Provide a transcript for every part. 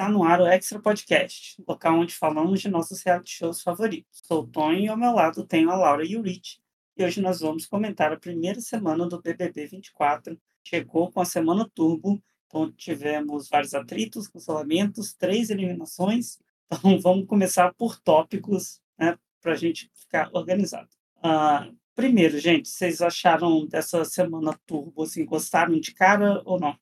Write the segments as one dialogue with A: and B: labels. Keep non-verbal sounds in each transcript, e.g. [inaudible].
A: Está no ar o Extra Podcast, local onde falamos de nossos reality shows favoritos. Sou o Tony e ao meu lado tenho a Laura Yurich. E hoje nós vamos comentar a primeira semana do BBB 24. Chegou com a semana turbo, então tivemos vários atritos, cancelamentos, três eliminações. [laughs] Então vamos começar por tópicos, né, para a gente ficar organizado. Uh, primeiro, gente, vocês acharam dessa semana turbo, assim, gostaram de cara ou não?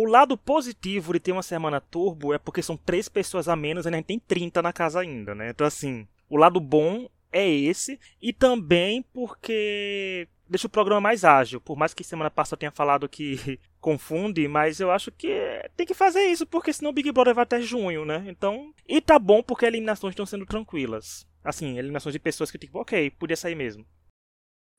B: O lado positivo de ter uma semana turbo é porque são três pessoas a menos e a gente tem 30 na casa ainda, né? Então, assim, o lado bom é esse. E também porque deixa o programa mais ágil. Por mais que semana passada eu tenha falado que [laughs] confunde, mas eu acho que tem que fazer isso, porque senão o Big Brother vai até junho, né? Então. E tá bom porque eliminações estão sendo tranquilas. Assim, eliminações de pessoas que tipo, ok, podia sair mesmo.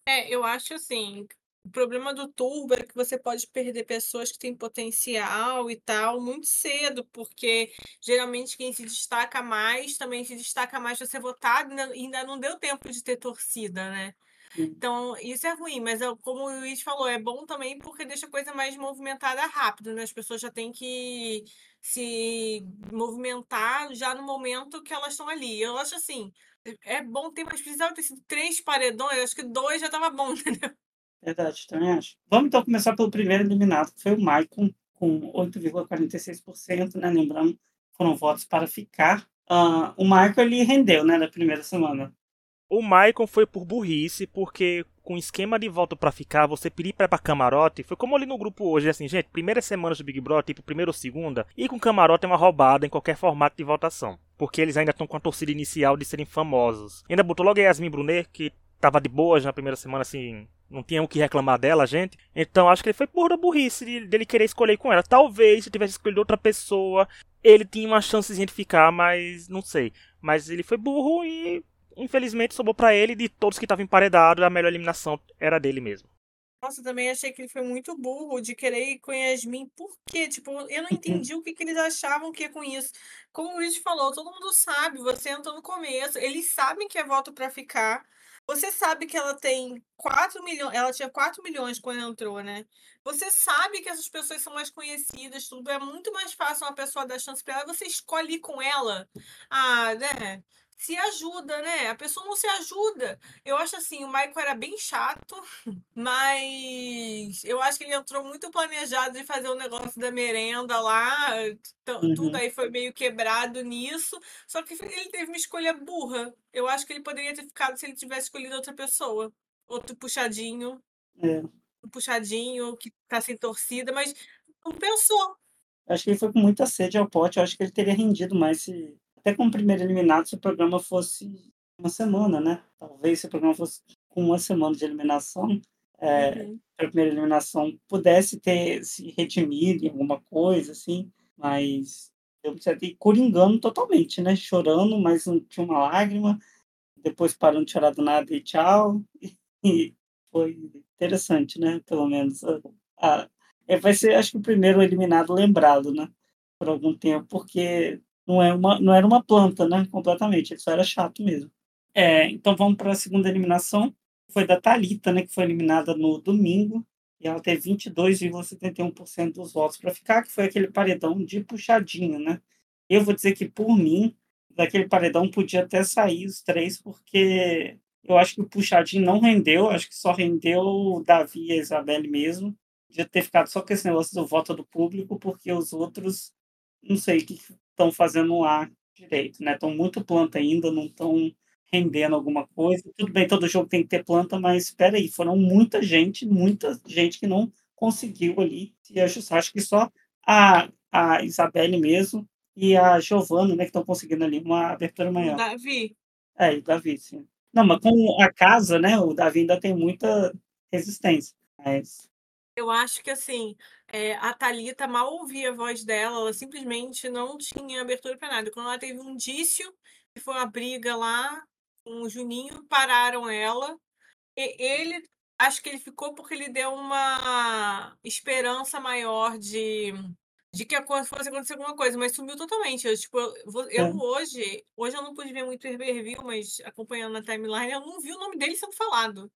C: É, eu acho assim, o problema do turbo é que você pode perder pessoas que têm potencial e tal muito cedo, porque geralmente quem se destaca mais também se destaca mais para ser votado e ainda não deu tempo de ter torcida, né? Então, isso é ruim, mas como o Luiz falou, é bom também porque deixa a coisa mais movimentada rápido, né? As pessoas já têm que se movimentar já no momento que elas estão ali. Eu acho assim, é bom ter, mas precisava ter sido três paredões, acho que dois já estava bom, [laughs] entendeu?
A: Verdade, também acho. Vamos então começar pelo primeiro eliminado, que foi o Maicon, com 8,46%, né? Lembrando, foram votos para ficar. Uh, o Maicon, ele rendeu, né, na primeira semana.
B: O Maicon foi por burrice, porque com esquema de voto para ficar, você pedir para camarote, foi como ali no grupo hoje, assim, gente, primeira semana do Big Brother, tipo, primeira ou segunda, e com camarote é uma roubada em qualquer formato de votação. Porque eles ainda estão com a torcida inicial de serem famosos. E ainda botou logo a Yasmin Brunet, que tava de boas na primeira semana, assim, não tinha o que reclamar dela, gente. Então acho que ele foi por burrice dele querer escolher com ela. Talvez se tivesse escolhido outra pessoa, ele tinha uma chance de ficar, mas não sei. Mas ele foi burro e infelizmente sobrou para ele de todos que estavam emparedados, a melhor eliminação era dele mesmo.
C: Nossa, também achei que ele foi muito burro de querer ir com Yasmin. Por quê? Tipo, eu não entendi o que, que eles achavam que ia com isso. Como o Luiz falou, todo mundo sabe, você entrou no começo, eles sabem que é voto para ficar. Você sabe que ela tem 4 milhões, ela tinha 4 milhões quando entrou, né? Você sabe que essas pessoas são mais conhecidas, tudo é muito mais fácil uma pessoa dar chance para ela, você escolhe com ela. Ah, né? Se ajuda, né? A pessoa não se ajuda. Eu acho assim, o Michael era bem chato, [laughs] mas eu acho que ele entrou muito planejado de fazer o um negócio da merenda lá. Uhum. Tudo aí foi meio quebrado nisso. Só que ele teve uma escolha burra. Eu acho que ele poderia ter ficado se ele tivesse escolhido outra pessoa. Outro puxadinho.
A: É.
C: Um puxadinho que tá sem torcida, mas não pensou.
A: Acho que ele foi com muita sede ao pote. Eu acho que ele teria rendido mais se até como primeiro eliminado, se o programa fosse uma semana, né? Talvez se o programa fosse com uma semana de eliminação, é, uhum. a primeira eliminação pudesse ter se redimido em alguma coisa, assim, mas eu ir coringando totalmente, né? Chorando, mas não tinha uma lágrima, depois parando de chorar do nada e tchau. [laughs] E foi interessante, né? Pelo menos. A, a, é, vai ser, acho que, o primeiro eliminado lembrado, né? Por algum tempo, porque não, é uma, não era uma planta, né? Completamente. Ele só era chato mesmo. É, então vamos para a segunda eliminação. Foi da Talita, né? Que foi eliminada no domingo. E ela teve 22,71% dos votos para ficar, que foi aquele paredão de puxadinho, né? Eu vou dizer que, por mim, daquele paredão podia até sair os três, porque eu acho que o puxadinho não rendeu, acho que só rendeu o Davi e a Isabelle mesmo. Podia ter ficado só com esse negócio do voto do público, porque os outros, não sei o que estão fazendo lá direito, né? Estão muito planta ainda, não estão rendendo alguma coisa. Tudo bem, todo jogo tem que ter planta, mas espera aí, foram muita gente, muita gente que não conseguiu ali se ajustar. Acho que só a, a Isabelle mesmo e a Giovana, né, que estão conseguindo ali uma abertura maior. O
C: Davi.
A: É, o Davi, sim. Não, mas com a casa, né, o Davi ainda tem muita resistência. Mas...
C: Eu acho que, assim, é, a Thalita mal ouvia a voz dela, ela simplesmente não tinha abertura para nada. Quando ela teve um indício, que foi uma briga lá com o Juninho, pararam ela. E ele, acho que ele ficou porque ele deu uma esperança maior de, de que fosse acontecer alguma coisa, mas sumiu totalmente. Eu, tipo, eu, eu é. hoje, hoje eu não pude ver muito o review, mas acompanhando na timeline, eu não vi o nome dele sendo falado.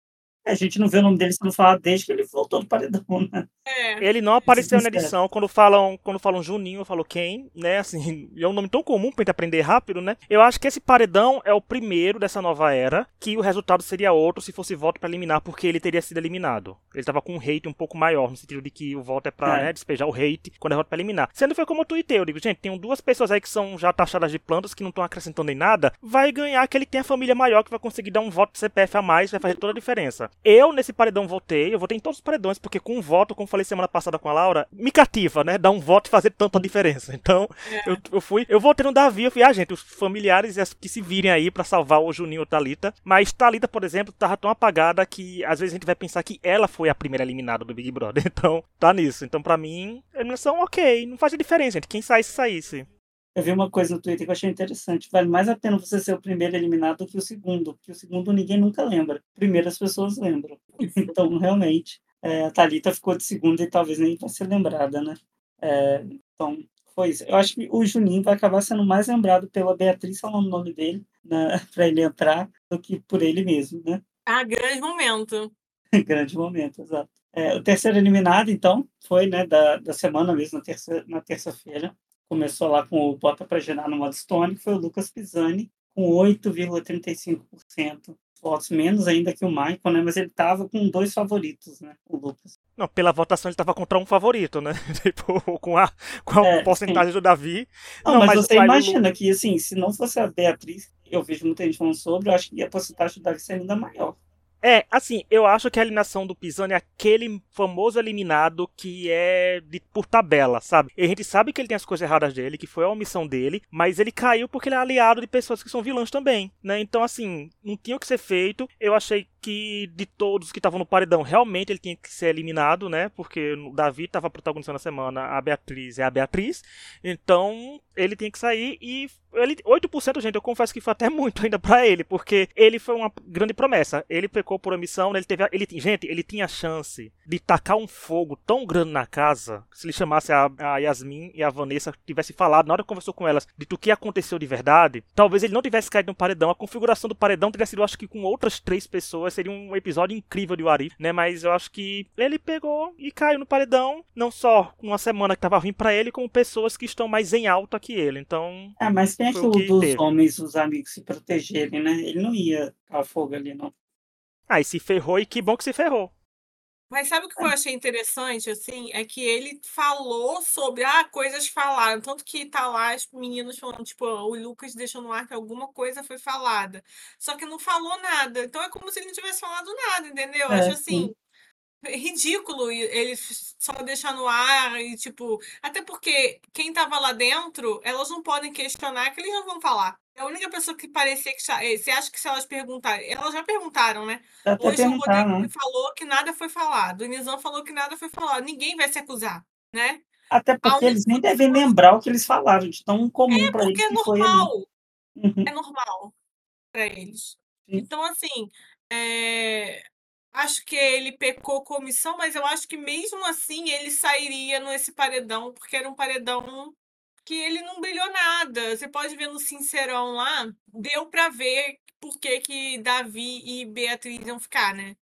A: A gente não vê o nome dele sendo falado desde que ele voltou do paredão, né?
C: É.
B: Ele não apareceu na edição. Quando falam, quando falam Juninho, eu falo quem, né? Assim, [laughs] é um nome tão comum pra gente aprender rápido, né? Eu acho que esse paredão é o primeiro dessa nova era, que o resultado seria outro se fosse voto pra eliminar, porque ele teria sido eliminado. Ele tava com um hate um pouco maior, no sentido de que o voto é pra
A: É.
B: né, despejar o hate quando é voto pra eliminar. Sendo foi como eu tuitei, eu digo, gente, tem duas pessoas aí que são já taxadas de plantas, que não estão acrescentando em nada, vai ganhar aquele que tem a família maior, que vai conseguir dar um voto de CPF a mais, vai fazer toda a diferença. Eu, nesse paredão, votei, eu votei em todos os paredões, porque com um voto, como falei semana passada com a Laura, me cativa, né? Dar um voto e fazer tanta diferença. [laughs] Então,
C: É.
B: eu, eu fui, eu votei no Davi, eu fui, ah, gente, os familiares que se virem aí pra salvar o Juninho ou Thalita. Mas Thalita, por exemplo, tava tão apagada que às vezes a gente vai pensar que ela foi a primeira eliminada do Big Brother. [laughs] Então, tá nisso. Então, pra mim, eliminação ok, não faz diferença, gente. Quem saísse, saísse.
A: Eu vi uma coisa no Twitter que eu achei interessante. Vale mais a pena você ser o primeiro eliminado do que o segundo, porque o segundo ninguém nunca lembra. Primeiro as pessoas lembram. [laughs] Então, realmente, é, a Thalita ficou de segunda e talvez nem vai ser lembrada, né? É, então, foi isso. Eu acho que o Juninho vai acabar sendo mais lembrado pela Beatriz falando o nome dele né, [laughs] para ele entrar do que por ele mesmo, né?
C: Ah, grande momento. [laughs]
A: Grande momento, exato. É, o terceiro eliminado, então, foi né, da, da semana mesmo, na terça- na terça-feira. Começou lá com o Bota pra Gerar no modo Stone, que foi o Lucas Pisani, com 8,35% votos, menos ainda que o Michael, né? Mas ele tava com dois favoritos, né? O Lucas.
B: Não, pela votação ele tava contra um favorito, né? [laughs] tipo, com a, com a
A: É,
B: porcentagem do Davi.
A: Não,
B: Não,
A: mas,
B: mas-
A: você imagina que, assim, se não fosse a Beatriz, eu vejo muita gente falando sobre, eu acho que a porcentagem do Davi seria ainda maior.
B: É, assim, eu acho que a eliminação do Pisani é aquele famoso eliminado que é de, por tabela, sabe? E a gente sabe que ele tem as coisas erradas dele, que foi a omissão dele, mas ele caiu porque ele é aliado de pessoas que são vilãs também, né? Então, assim, não tinha o que ser feito. Eu achei que de todos que estavam no paredão, realmente ele tinha que ser eliminado, né? Porque o Davi estava protagonizando a semana, a Beatriz é a Beatriz. Então, ele tinha que sair e ele 8%, gente, eu confesso que foi até [laughs] muito ainda pra ele, porque ele foi uma grande promessa. Ele pecou por omissão, né? ele teve, ele, gente, ele tinha a chance de tacar um fogo tão grande na casa, se ele chamasse a, a Yasmin e a Vanessa tivesse falado na hora que conversou com elas de do que aconteceu de verdade, talvez ele não tivesse caído no paredão. A configuração do paredão teria sido, acho que com outras três pessoas, seria um episódio incrível de Warif, né? Mas eu acho que ele pegou e caiu no paredão, não só uma semana que tava ruim pra ele, como pessoas que estão mais em alta que ele. Então,
A: Ah, mas tem aquilo
B: que
A: dos
B: teve.
A: homens, os amigos se protegerem, né? Ele não ia ao fogo ali, não.
B: Aí se ferrou e que bom que se ferrou.
C: Mas sabe o que eu achei interessante, assim? É que ele falou sobre, ah, coisas falaram. Tanto que tá lá os meninos falando, tipo, o Lucas deixou no ar que alguma coisa foi falada. Só que não falou nada. Então é como se ele não tivesse falado nada, entendeu? Eu
A: É,
C: acho assim. Ridículo e- ele só deixar no ar e tipo. Até porque quem tava lá dentro, elas não podem questionar que eles não vão falar. É a única pessoa que parecia que. eh, Você acha que se elas perguntarem. Elas já perguntaram, né?
A: Até
C: Hoje o Rodrigo
A: né?
C: falou que nada foi falado. O Nizam falou que nada foi falado. Ninguém vai se acusar, né?
A: Até porque eles nem devem lembrar o que eles falaram, de tão comum
C: É
A: pra eles
C: porque é normal.
A: Uhum.
C: É normal para eles.
A: Sim.
C: Então, assim, é, acho que ele pecou com omissão, mas eu acho que mesmo assim ele sairia nesse paredão, porque era um paredão que ele não brilhou nada. Você pode ver no Sincerão lá, deu para ver por que, que Davi e Beatriz iam ficar, né?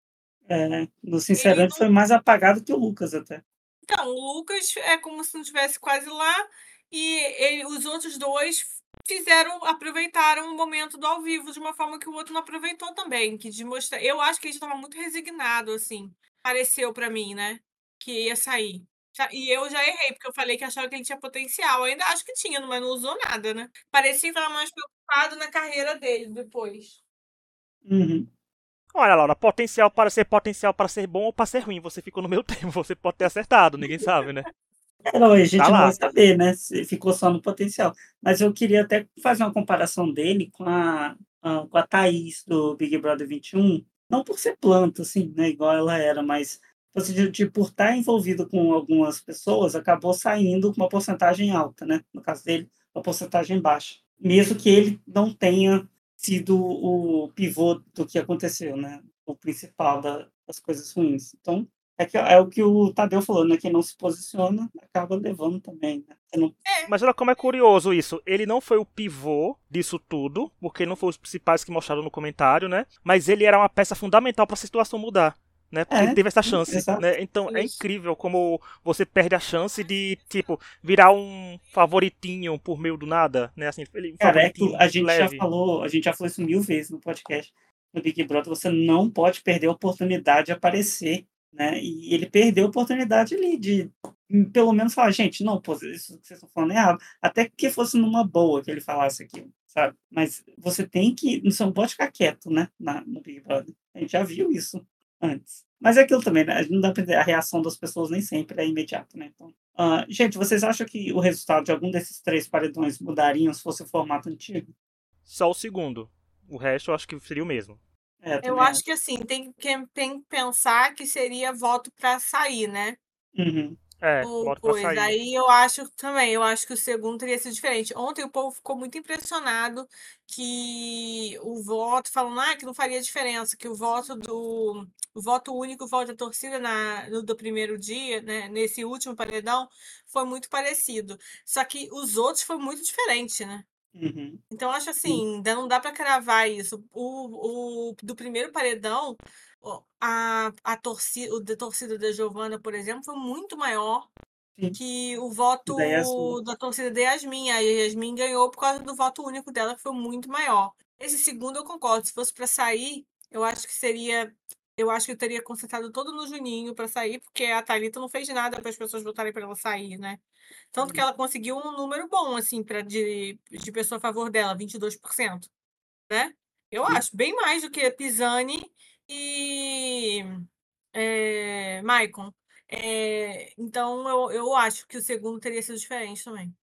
A: É, no Sincerante
C: não-
A: foi mais apagado que o Lucas até.
C: Então, o Lucas é como se não estivesse quase lá, e ele- os outros dois fizeram, aproveitaram o momento do ao vivo de uma forma que o outro não aproveitou também, que de mostrar, eu acho que ele estava muito resignado assim. Pareceu pra mim, né, que ia sair. E eu já errei, porque eu falei que achava que ele tinha potencial. Ainda acho que tinha, mas não usou nada, né? Parecia que estava mais preocupado na carreira dele depois.
A: Uhum.
B: Olha, Laura, potencial para ser potencial para ser bom ou para ser ruim. Você ficou no meio [laughs] termo, você pode ter acertado, ninguém sabe, né?
A: É, não, a gente
B: Tá
A: não
B: lá.
A: vai saber, né? Se ficou só no potencial. Mas eu queria até fazer uma comparação dele com a, a- com a Thaís do Big Brother 21. Não por ser planta, assim, né? Igual ela era, mas assim, de, de por estar envolvido com algumas pessoas, acabou saindo com uma porcentagem alta, né? No caso dele, uma porcentagem baixa. Mesmo que ele não tenha sido o pivô do que aconteceu, né? O principal da- das coisas ruins. Então, É, que, é o que o Tadeu falou, né? Quem não se posiciona acaba levando também, né? Não...
B: É. Mas olha como é curioso isso. Ele não foi o pivô disso tudo, porque não foi os principais que mostraram no comentário, né? Mas ele era uma peça fundamental para a situação mudar né? Porque é, ele teve essa chance, né? Então é Isso. é incrível como você perde a chance de, tipo, virar um favoritinho por meio do nada, né? Assim,
A: ele, um Cara, é a gente leve. já falou, a gente já falou isso mil vezes no podcast no Big Brother, você não pode perder a oportunidade de aparecer, né? E ele perdeu a oportunidade ali de pelo menos falar, gente, não, pô, isso que vocês estão falando é errado. Até que fosse numa boa que ele falasse aquilo, sabe? Mas você tem que, você não pode ficar quieto, né? Na, no Big Brother. A gente já viu isso antes. Mas é aquilo também, né? Não dá pra a reação das pessoas nem sempre é imediata, né? Então, uh, gente, vocês acham que o resultado de algum desses três paredões mudariam se fosse o formato antigo?
B: Só o segundo. O resto eu acho que seria o mesmo.
C: É, eu acho que assim, tem que, tem que pensar que seria voto para sair, né?
A: Uhum.
B: É, voto coisa.
C: Aí eu acho também, eu acho que o segundo teria sido diferente. Ontem o povo ficou muito impressionado que o voto, falando ah, que não faria diferença, que o voto do o voto único, o voto da torcida na, no, do primeiro dia, né, nesse último paredão, foi muito parecido. Só que os outros foi muito diferente, né?
A: Uhum.
C: Então, acho assim, ainda não dá para cravar isso. O, o do primeiro paredão, a, a torcida, o da torcida da Giovana, por exemplo, foi muito maior Sim. que o voto da, da torcida da Yasmin. A Yasmin ganhou por causa do voto único dela, que foi muito maior. Esse segundo eu concordo. Se fosse para sair, eu acho que seria. Eu acho que eu teria concentrado todo no Juninho para sair, porque a Thalita não fez nada para as pessoas votarem para ela sair, né? Tanto que ela conseguiu um número bom, assim, pra, de, de pessoa a favor dela, 22%. Né? Eu Sim. acho bem mais do que Pisani e é, Maicon. É, então, eu, eu acho que o segundo teria sido diferente também.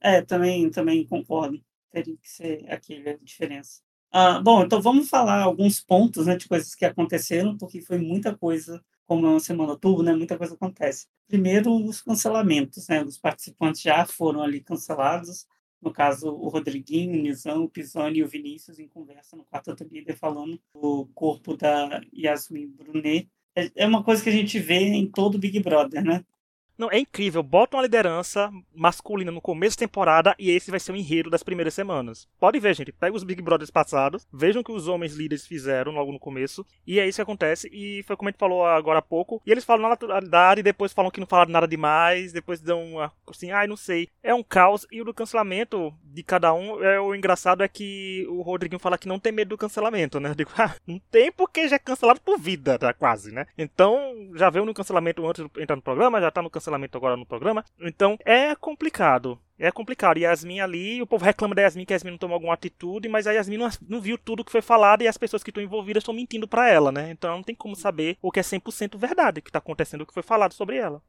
A: É, também, também concordo. Teria que ser aquele a diferença. Ah, bom, então vamos falar alguns pontos né, de coisas que aconteceram, porque foi muita coisa como é uma semana turbo, né, muita coisa acontece. Primeiro, os cancelamentos, né, os participantes já foram ali cancelados, no caso, o Rodriguinho, o Nizam, o Pisani e o Vinícius em conversa no quarto líder falando do corpo da Yasmin Brunet. É, é uma coisa que a gente vê em todo Big Brother, né?
B: Não, é incrível. Bota uma liderança masculina no começo da temporada e esse vai ser o enredo das primeiras semanas. Pode ver, gente. Pega os Big Brothers passados, vejam o que os homens líderes fizeram logo no começo, e é isso que acontece. E foi como a gente falou agora há pouco. E eles falam na naturalidade, depois falam que não falaram nada demais, depois dão uma, assim, ai, não sei. É um caos. E o do cancelamento de cada um, é o engraçado é que o Rodriguinho fala que não tem medo do cancelamento, né? Eu digo, [laughs] ah, não tem porque já é cancelado por vida, tá, quase, né? Então, já veio no cancelamento antes de entrar no programa, já tá no cancelamento cancelamento agora no programa. Então é complicado. É complicado. Yasmin ali, o povo reclama da Yasmin que a Yasmin não tomou alguma atitude, mas a Yasmin não, não viu tudo que foi falado e as pessoas que estão envolvidas estão mentindo para ela, né? Então não tem como saber o que é 100% verdade que tá acontecendo, o que foi falado sobre ela.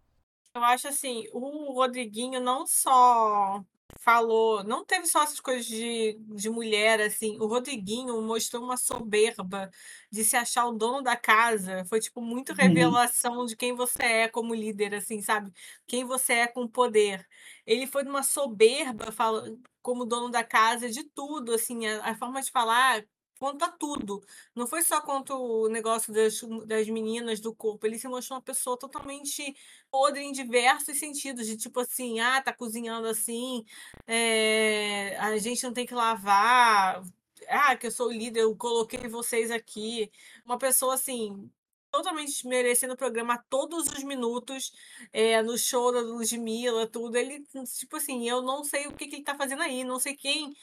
C: Eu acho assim, o Rodriguinho não só falou, não teve só essas coisas de, de mulher, assim, o Rodriguinho mostrou uma soberba de se achar o dono da casa, foi, tipo, muito uhum. revelação de quem você é como líder, assim, sabe? Quem você é com poder. Ele foi numa soberba, fala, como dono da casa, de tudo, assim, a, a forma de falar quanto a tudo. Não foi só quanto o negócio das, das meninas do corpo. Ele se mostrou uma pessoa totalmente podre em diversos sentidos, de tipo assim, ah, tá cozinhando assim, é, a gente não tem que lavar. Ah, que eu sou o líder, eu coloquei vocês aqui. Uma pessoa assim, totalmente desmerecendo o programa todos os minutos, é, no show da Ludmilla, tudo. Ele, tipo assim, eu não sei o que, que ele tá fazendo aí, não sei quem.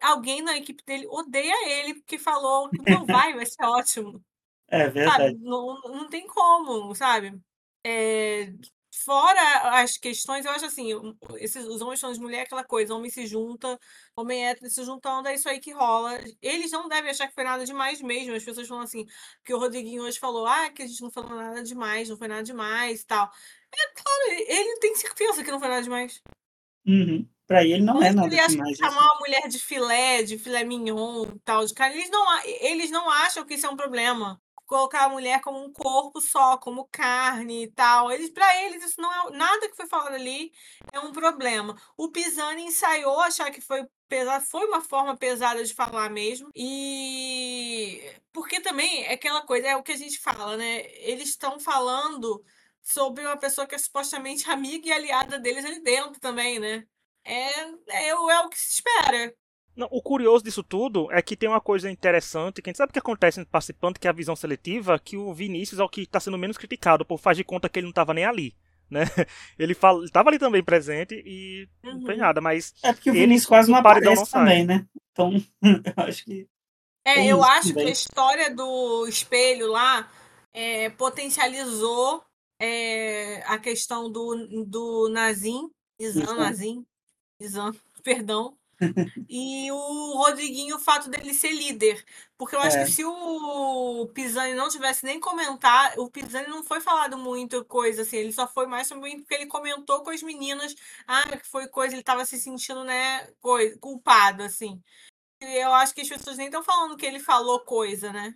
C: Alguém na equipe dele odeia ele porque falou que não [laughs] vai, vai ser ótimo.
A: É verdade.
C: Não, não tem como, sabe? É, Fora as questões, eu acho assim, esses, os homens são de mulher, aquela coisa, homem se junta, homem hétero se juntando, é isso aí que rola. Eles não devem achar que foi nada demais mesmo. As pessoas falam assim, que o Rodriguinho hoje falou, ah, que a gente não falou nada demais, não foi nada demais e tal. É claro, ele tem certeza que não foi nada demais.
A: Uhum. Pra ele não é nada ele demais.
C: Chamar uma mulher de filé, de filé mignon, tal, de cara, eles não, eles não acham que isso é um problema colocar a mulher como um corpo só, como carne e tal. Eles, para eles, isso não é nada que foi falado ali é um problema. O Pisani ensaiou achar que foi pesado, foi uma forma pesada de falar mesmo. E que. Porque também é aquela coisa, é o que a gente fala, né? Eles estão falando sobre uma pessoa que é supostamente [laughs] amiga e aliada deles ali dentro também, né? É, é, é o que se espera.
B: Não, o curioso disso tudo é que tem uma coisa interessante, que a gente sabe o que acontece no participante, que é a visão seletiva, que o Vinícius é o que está sendo menos criticado, por faz de conta que ele não estava nem ali. [laughs] Né? Ele fala, estava ali também presente e uhum. não tem nada, mas.
A: É porque o Vinícius quase não aparece não também, né? Então, [laughs] eu acho que.
C: É, eu acho também. que a história do espelho lá é, potencializou é, a questão do, do Nazim, Izan, Nazim, Izan, [laughs] perdão, e o Rodriguinho, o fato dele ser líder. Porque eu acho é. que se o Pisani não tivesse nem comentado, o Pisani não foi falado muito coisa assim, ele só foi mais sobre porque ele comentou com as meninas, ah, que foi coisa, ele estava se sentindo, né, coisa, culpado, assim. E eu acho que as pessoas nem estão falando que ele falou coisa, né?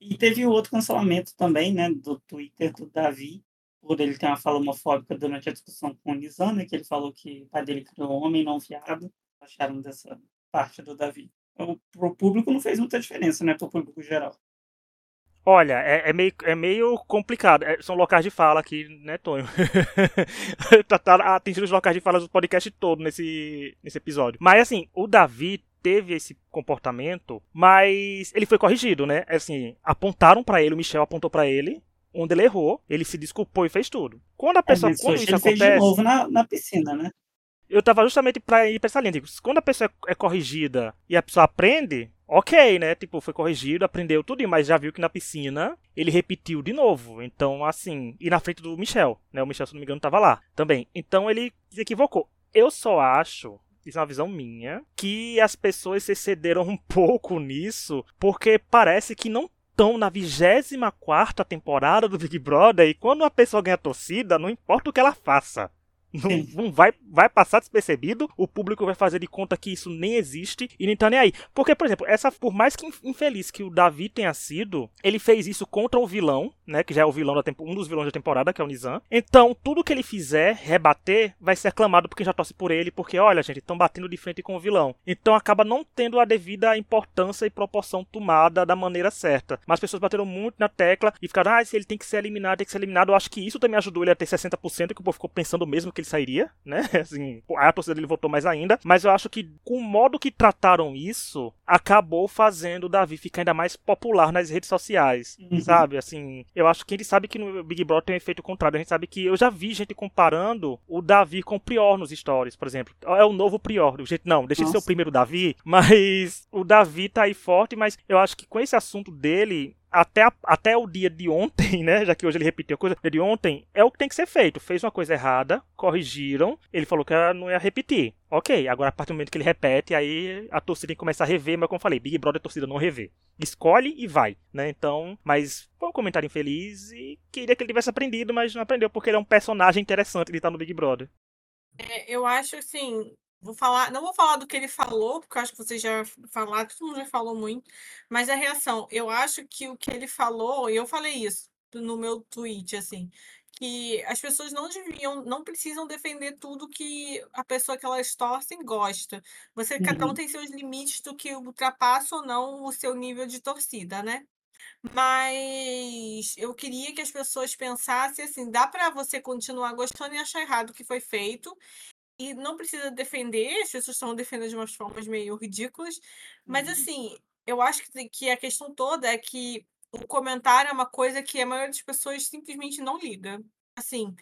A: E teve outro cancelamento também, né, do Twitter do Davi, por ele ter uma fala homofóbica durante a discussão com o Nizam, né, que ele falou que o pai dele criou um homem não viado acharam dessa parte do Davi? Então, para o público não fez muita diferença, né? Para o público geral.
B: Olha, é, é, meio, é meio complicado. É, são locais de fala aqui, né, Tonho? [laughs] tá, tá atingindo os locais de fala do podcast todo nesse, nesse episódio. Mas, assim, o Davi teve esse comportamento, mas ele foi corrigido, né? Assim, apontaram para ele, o Michel apontou para ele, onde ele errou, ele se desculpou e fez tudo. Quando a é, pessoa. É, quando isso
A: ele
B: acontece.
A: Fez de novo na, na piscina, né?
B: Eu tava justamente pra ir pra essa linha. Quando a pessoa é corrigida e a pessoa aprende, ok, né? Tipo, foi corrigido, aprendeu tudo, mas já viu que na piscina ele repetiu de novo. Então, assim, e na frente do Michel, né? O Michel, se não me engano, tava lá também. Então ele se equivocou. Eu só acho isso é uma visão minha, que as pessoas se excederam um [laughs] pouco nisso, porque parece que não estão na 24 temporada do Big Brother e quando uma pessoa ganha torcida, não importa o que ela faça. Não, não, vai, vai passar despercebido, o público vai fazer de conta que isso nem existe e nem tá nem aí. Porque, por exemplo, essa, por mais que infeliz que o Davi tenha sido, ele fez isso contra o vilão, né? Que já é o vilão da um dos vilões da temporada, que é o Nizam. Então, tudo que ele fizer, rebater, vai ser aclamado porque já torce por ele, porque, olha, gente, estão batendo de frente com o vilão. Então acaba não tendo a devida importância e proporção tomada da maneira certa. Mas as pessoas bateram muito na tecla e ficaram, ah, se ele tem que ser eliminado, tem que ser eliminado. Eu acho que isso também ajudou ele a ter 60%, que o povo ficou pensando mesmo que ele sairia, né? [laughs] Assim, a torcida dele votou mais ainda. Mas eu acho que com o modo que trataram isso, acabou fazendo o Davi ficar ainda mais popular nas redes sociais, uhum. sabe? Assim, eu acho que ele sabe que no Big Brother tem um efeito contrário. A gente sabe que eu já vi gente comparando o Davi com o Prior nos stories, por exemplo. É o novo Prior. Gente, não, deixa ele ser o primeiro Davi, [laughs] mas o Davi tá aí forte, mas eu acho que com esse assunto dele, até, a, até o dia de ontem, [laughs] né? Já que hoje ele repetiu a coisa, de ontem, é o que tem que ser feito. Fez uma coisa errada, corrigiram, ele falou que não ia repetir. Ok, agora a partir do momento que ele repete, aí a torcida tem que começar a rever, mas como eu falei, Big Brother a torcida não rever. Escolhe e vai, né? Então, mas foi um comentário infeliz e queria que ele tivesse aprendido, mas não aprendeu porque ele é um personagem interessante de estar no Big Brother.
C: É, eu acho assim, Vou falar, não vou falar do que ele falou, porque eu acho que vocês já falaram, todo mundo já falou muito, mas a reação, eu acho que o que ele falou, e eu falei isso no meu tweet, assim, que as pessoas não deviam, não precisam defender tudo que a pessoa que elas torcem gosta. Você, cada um uhum. tem seus limites do que ultrapassa ou não o seu nível de torcida, né? Mas eu queria que as pessoas pensassem assim, dá para você continuar gostando e achar errado o que foi feito e não precisa defender, as pessoas estão defendendo de umas formas meio ridículas, mas uhum. assim, eu acho que, que a questão toda é que o comentário é uma coisa que a maioria das pessoas simplesmente não liga. Assim,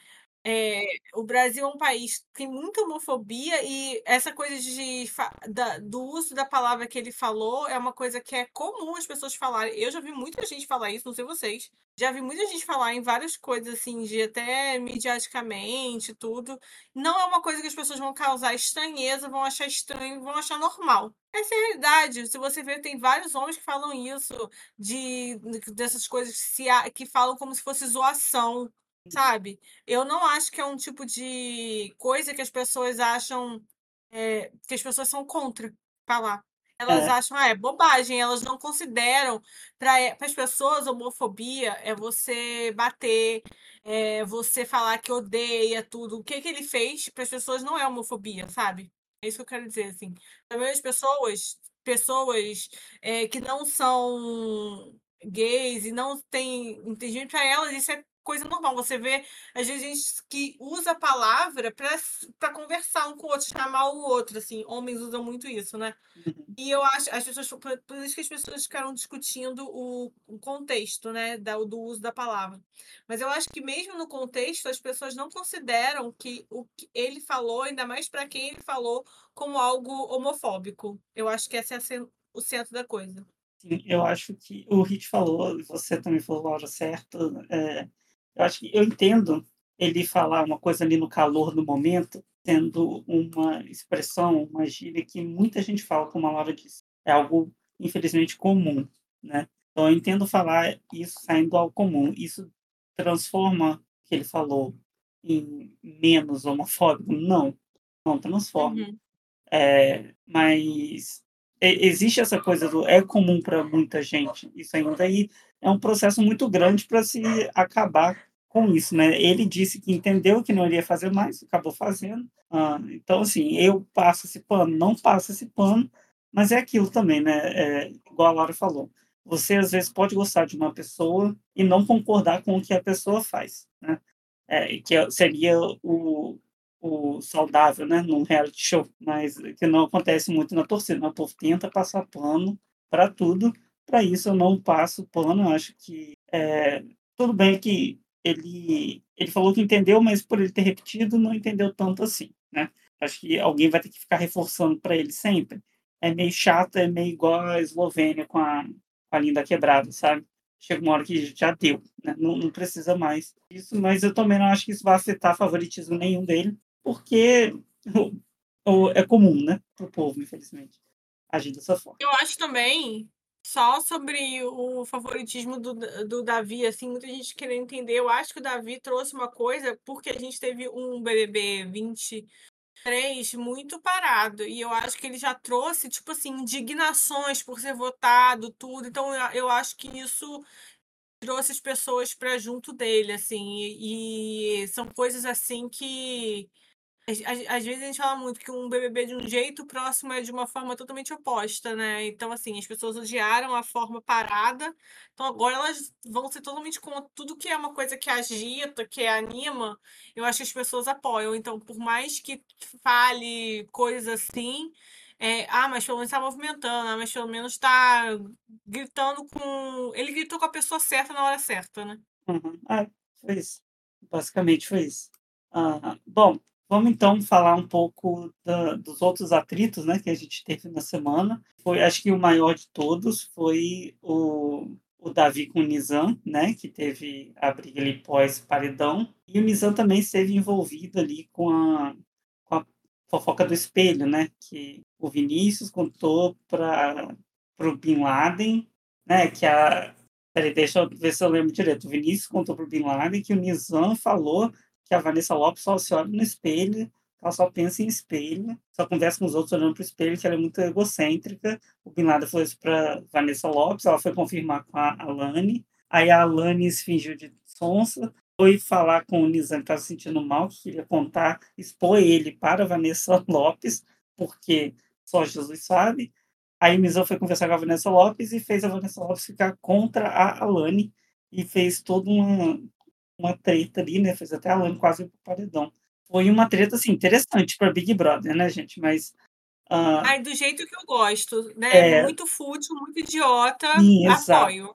C: é, o Brasil é um país que tem muita homofobia e essa coisa de, da, do uso da palavra que ele falou é uma coisa que é comum as pessoas falarem. Eu já vi muita gente falar isso, não sei vocês. Já vi muita gente falar em várias coisas, assim, de até mediaticamente, tudo. Não é uma coisa que as pessoas vão causar estranheza, vão achar estranho, vão achar normal. Essa é a realidade. Se você ver, tem vários homens que falam isso, de, dessas coisas que, se, que falam como se fosse zoação Sabe? Eu não acho que é um tipo de coisa que as pessoas acham é, que as pessoas são contra falar. Elas é. acham, ah, é bobagem, elas não consideram. Para as pessoas, homofobia é você bater, é você falar que odeia tudo. O que, que ele fez para as pessoas não é homofobia, sabe? É isso que eu quero dizer, assim. Também as pessoas, pessoas é, que não são gays e não têm entendimento para elas, isso é coisa normal. Você vê, às vezes, gente que usa a palavra para conversar um com o outro, chamar o outro, assim. Homens usam muito isso, né?
A: Uhum.
C: E eu acho, as pessoas, por isso que as pessoas ficaram discutindo o, o contexto, né, da, do uso da palavra. Mas eu acho que mesmo no contexto, as pessoas não consideram que o que ele falou, ainda mais para quem ele falou, como algo homofóbico. Eu acho que esse é o centro da coisa.
A: Sim, eu acho que o Hit falou, você também falou a hora certa, é, eu acho que eu entendo ele falar uma coisa ali no calor do momento, sendo uma expressão, uma gíria que muita gente fala, como a Laura disse. É algo, infelizmente, comum, né? Então, eu entendo falar isso saindo ao comum. Isso transforma o que ele falou em menos homofóbico? Não, não transforma. Uhum. É, mas existe essa coisa do é comum para muita gente. Isso ainda aí é um processo muito grande para se acabar com isso, né? Ele disse que entendeu que não iria fazer mais, acabou fazendo. Ah, então, assim, eu passo esse pano, não passo esse pano, mas é aquilo também, né? É, igual a Laura falou. Você, às vezes, pode gostar de uma pessoa e não concordar com o que a pessoa faz, né? É, que seria o, o saudável, né? Num reality show, mas que não acontece muito na torcida. Né? O povo tenta passar pano para tudo, para isso eu não passo pano. Acho que é, tudo bem que ele, ele falou que entendeu, mas por ele ter repetido, não entendeu tanto assim, né? Acho que alguém vai ter que ficar reforçando para ele sempre. É meio chato, é meio igual a Eslovênia com a, com a linda quebrada, sabe? Chega uma hora que já deu, né? não, não precisa mais isso, mas eu também não acho que isso vai afetar favoritismo nenhum dele, porque é comum, né, para o povo, infelizmente, agir dessa forma.
C: Eu acho também só sobre o favoritismo do, do Davi, assim, muita gente querendo entender. Eu acho que o Davi trouxe uma coisa porque a gente teve um BBB 23 muito parado. E eu acho que ele já trouxe, tipo assim, indignações por ser votado, tudo. Então eu, eu acho que isso trouxe as pessoas para junto dele, assim. E, e são coisas assim que às, vezes a gente fala muito que um BBB de um jeito, próximo é de uma forma totalmente oposta, né? Então, assim, as pessoas odiaram a forma parada, então agora elas vão ser totalmente contra tudo que é uma coisa que agita, que anima, eu acho que as pessoas apoiam. Então, por mais que fale coisas assim, é, ah, mas pelo menos está movimentando, ah, mas pelo menos está gritando com. Ele gritou com a pessoa certa na hora certa, né?
A: Uhum. Ah, foi isso. Basicamente foi isso. Ah, bom, Vamos então falar um pouco da, dos outros atritos né, que a gente teve na semana. Foi, acho que o maior de todos foi o, o Davi com o Nizam, né, que teve a briga ali pós-paredão. E o Nizam também esteve envolvido ali com a, com a fofoca do espelho, né, que o Vinícius contou para o Bin Laden, né, que a... Peraí, deixa eu ver se eu lembro direito. O Vinícius contou para o Bin Laden que o Nizam falou que a Vanessa Lopes só se olha no espelho, ela só pensa em espelho, só conversa com os outros olhando para o espelho, que ela é muito egocêntrica. O Bin Laden falou isso para Vanessa Lopes, ela foi confirmar com a Alane, aí a Alane se fingiu de sonsa, foi falar com o Nizam que estava se sentindo mal, que queria contar, expor ele para Vanessa [laughs] Lopes, porque só Jesus sabe. Aí o Nizam foi conversar com a Vanessa Lopes e fez a Vanessa Lopes ficar contra a Alane e fez toda uma, uma treta ali, né? Fez até a Lane quase pro paredão. Foi uma treta, assim, interessante para Big Brother, né, gente? Mas. Uh,
C: Ai, do jeito que eu gosto, né? É... Muito fútil, muito idiota. Sim, apoio.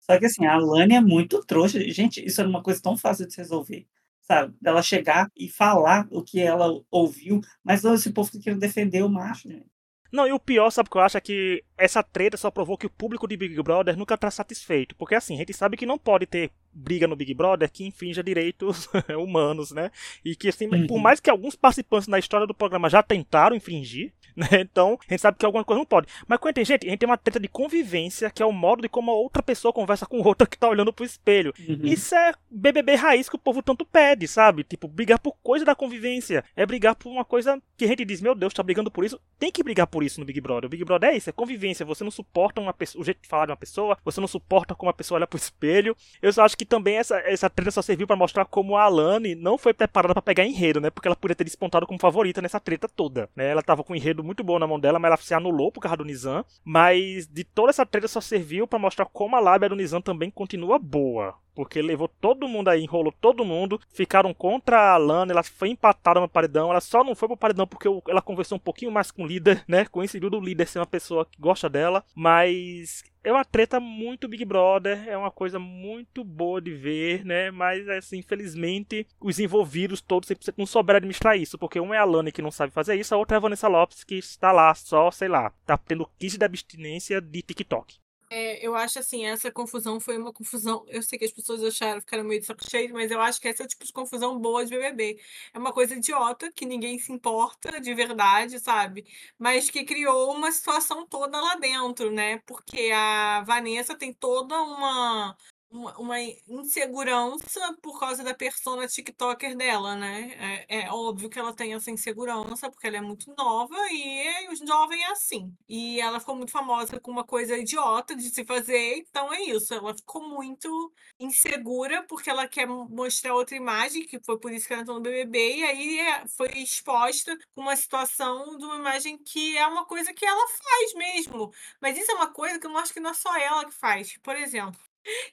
A: Só que assim, a Lani é muito trouxa. Gente, isso era uma coisa tão fácil de se resolver. Sabe? Ela chegar e falar o que ela ouviu, mas não, esse povo que querendo defender o macho, gente.
B: Não, e o pior, sabe o que eu acho? É que essa treta só provou que o público de Big Brother nunca tá satisfeito. Porque assim, a gente sabe que não pode ter briga no Big Brother que infrinja direitos [laughs] humanos, né? E que assim, uhum. por mais que alguns participantes na história do programa já tentaram infringir, [laughs] né? Então, a gente sabe que alguma coisa não pode. Mas quando tem gente, a gente tem uma treta de convivência, que é o modo de como a outra pessoa conversa com outra [laughs] que tá olhando pro espelho. Uhum. Isso é BBB raiz que o povo tanto pede, sabe? Tipo, brigar por coisa da convivência. É brigar por uma coisa que a gente diz, meu Deus, tá brigando por isso. Tem que brigar por isso no Big Brother. O Big Brother é isso, é convivência. Você não suporta uma pessoa, o jeito de falar de uma pessoa, você não suporta como a pessoa olha pro espelho. Eu só acho que que também essa, essa treta só serviu para mostrar como a Alane não foi preparada para pegar enredo, né? Porque ela podia ter despontado como favorita nessa treta toda, né? Ela tava com um enredo muito bom na mão dela, mas ela se anulou por causa do Nizam. Mas de toda essa treta só serviu para mostrar como a lábia do Nizam também continua boa porque levou todo mundo aí, enrolou todo mundo, ficaram contra a Lana, ela foi empatada no paredão, ela só não foi pro paredão porque ela conversou um pouquinho mais com o líder, né? Coincidiu do líder ser uma pessoa que gosta dela, mas é uma treta muito Big Brother, é uma coisa muito boa de ver, né? Mas, assim, infelizmente, os envolvidos todos não souberam administrar isso, porque um é a Lana que não sabe fazer isso, a outra é a Vanessa Lopes que está lá só, sei lá, tá tendo kit de abstinência de TikTok.
C: É, eu acho assim, essa confusão foi uma confusão. Eu sei que as pessoas acharam, ficaram meio de saco cheio, mas eu acho que essa é o tipo de confusão boa de BBB. É uma coisa idiota, que ninguém se importa de verdade, sabe? Mas que criou uma situação toda lá dentro, né? Porque a Vanessa tem toda uma uma, uma insegurança por causa da persona TikToker dela, né? É, é, óbvio que ela tem essa insegurança, porque ela é muito nova e o jovem é assim. E ela ficou muito famosa com uma coisa idiota de se fazer, então é isso. Ela ficou muito insegura porque ela quer mostrar outra imagem, que foi por isso que ela entrou no BBB, e aí é, foi exposta com uma situação de uma imagem que é uma coisa que ela faz mesmo. Mas isso é uma coisa que eu acho que não é só ela que faz. Por exemplo,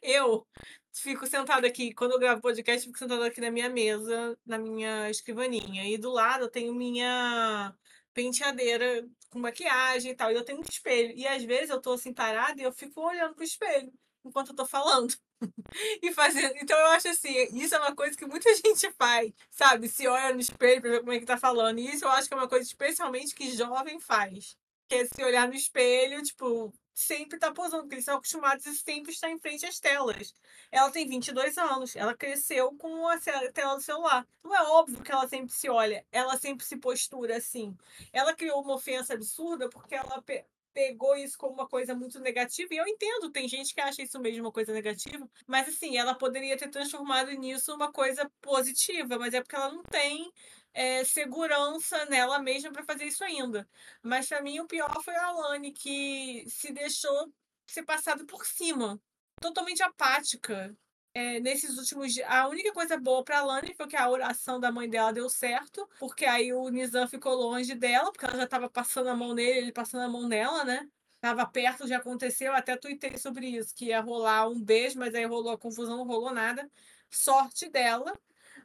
C: eu fico sentada aqui, quando eu gravo podcast, fico sentada aqui na minha mesa, na minha escrivaninha. E do lado eu tenho minha penteadeira com maquiagem e tal. E eu tenho um espelho. E às vezes eu tô assim parada e eu fico olhando pro espelho enquanto eu tô falando. [laughs] e fazendo. Então eu acho assim, isso é uma coisa que muita [laughs] gente faz, sabe? Se olha no espelho pra ver como é que tá falando. E isso eu acho que é uma coisa especialmente que jovem faz. Que é se olhar no espelho, tipo, sempre tá posando, porque eles são acostumados a sempre estar em frente às telas. Ela tem 22 anos, ela cresceu com a tela do celular. Não é óbvio que ela sempre se olha, ela sempre se postura assim. Ela criou uma ofensa absurda porque ela pe pegou isso como uma coisa muito negativa, e eu entendo, tem gente que acha isso mesmo uma coisa negativa, mas assim, ela poderia ter transformado nisso uma coisa positiva, mas é porque ela não tem é, segurança nela mesma para fazer isso ainda. Mas para mim o pior foi a Alane, que se deixou ser passada por cima, totalmente apática. É, nesses últimos dias, a única coisa boa para Alane foi que a oração da mãe dela deu certo, porque aí o Nizam ficou longe dela, porque ela já estava passando a mão nele, ele passando a mão nela, né? Tava perto, já aconteceu, até tuitei sobre isso, que ia rolar um beijo, mas aí rolou a confusão, não rolou nada. Sorte dela.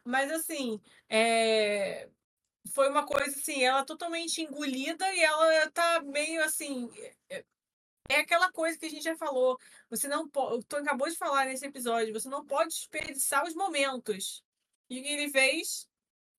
C: Mas assim, é... foi uma coisa assim, ela totalmente engolida e ela tá meio assim. É, é aquela coisa que a gente já falou. Você não pode. O Tom acabou de falar nesse episódio, você não pode desperdiçar os momentos. E o que ele fez?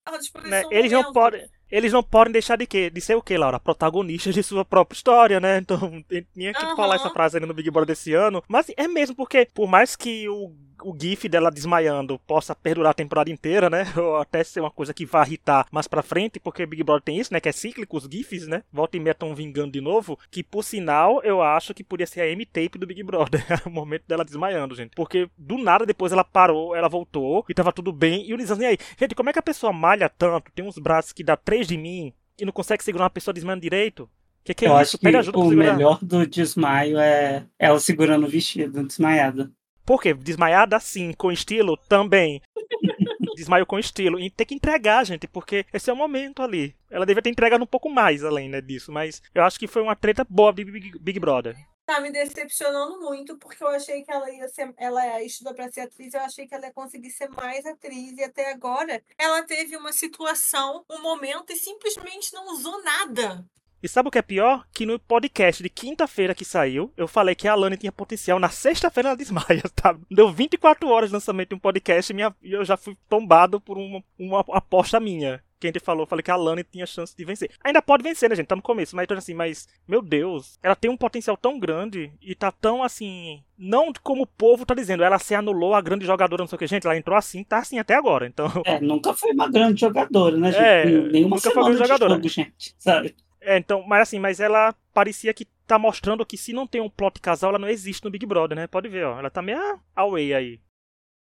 C: Ela desperdiçou
B: né? Eles não podem. Eles não podem deixar de quê? De ser o quê, Laura? Protagonistas de sua própria história, né? [laughs] Então, tinha que uhum. falar essa frase ainda no Big Brother desse ano. Mas é mesmo porque, por mais que o o GIF dela desmaiando possa perdurar a temporada inteira, né? [laughs] Ou até ser uma coisa que vai irritar mais pra frente, porque Big Brother tem isso, né? Que é cíclico, os GIFs, né? Volta e meia estão vingando de novo. Que por sinal, eu acho que podia ser a M-Tape do Big Brother. [laughs] o momento dela desmaiando, gente. Porque do nada depois ela parou, ela voltou e tava tudo bem. E o Lisandro, e aí? Gente, como é que a pessoa malha tanto? Tem uns braços que dá três de mim e não consegue segurar uma pessoa desmaiando direito? Que que é
A: eu
B: isso?
A: acho que o melhor do desmaio é ela segurando o vestido desmaiada.
B: Por quê? Desmaiada sim, com estilo também. [laughs] Desmaio com estilo. E tem que entregar, gente, porque esse é o momento ali. Ela deveria ter entregado um pouco mais além né, disso, mas eu acho que foi uma treta boa de Big, Big Brother.
C: Tá me decepcionando muito, porque eu achei que ela ia ser. Ela estuda pra ser atriz, eu achei que ela ia conseguir ser mais atriz, e até agora ela teve uma situação, um momento, e simplesmente não usou nada.
B: E sabe o que é pior? Que no podcast de quinta-feira que saiu, eu falei que a Alane tinha potencial. Na sexta-feira ela desmaia, [laughs] tá? Deu 24 horas de lançamento de um podcast e eu já fui tombado por uma, uma aposta minha. Que a gente falou, eu falei que a Alane tinha chance de vencer. Ainda pode vencer, né, gente? Tá no começo, mas assim, mas, meu Deus, ela tem um potencial tão grande e tá tão assim. Não como o povo tá dizendo, ela se anulou a grande jogadora, não sei o que, gente. Ela entrou assim, tá assim até agora, então.
A: É, nunca foi uma grande jogadora, né, gente? É, Nenhuma nunca foi uma grande jogadora. Jogo, gente, sabe?
B: É, então, mas assim, mas ela parecia que tá mostrando que se não tem um plot casal, ela não existe no Big Brother, né? Pode ver, ó. Ela tá meio away aí.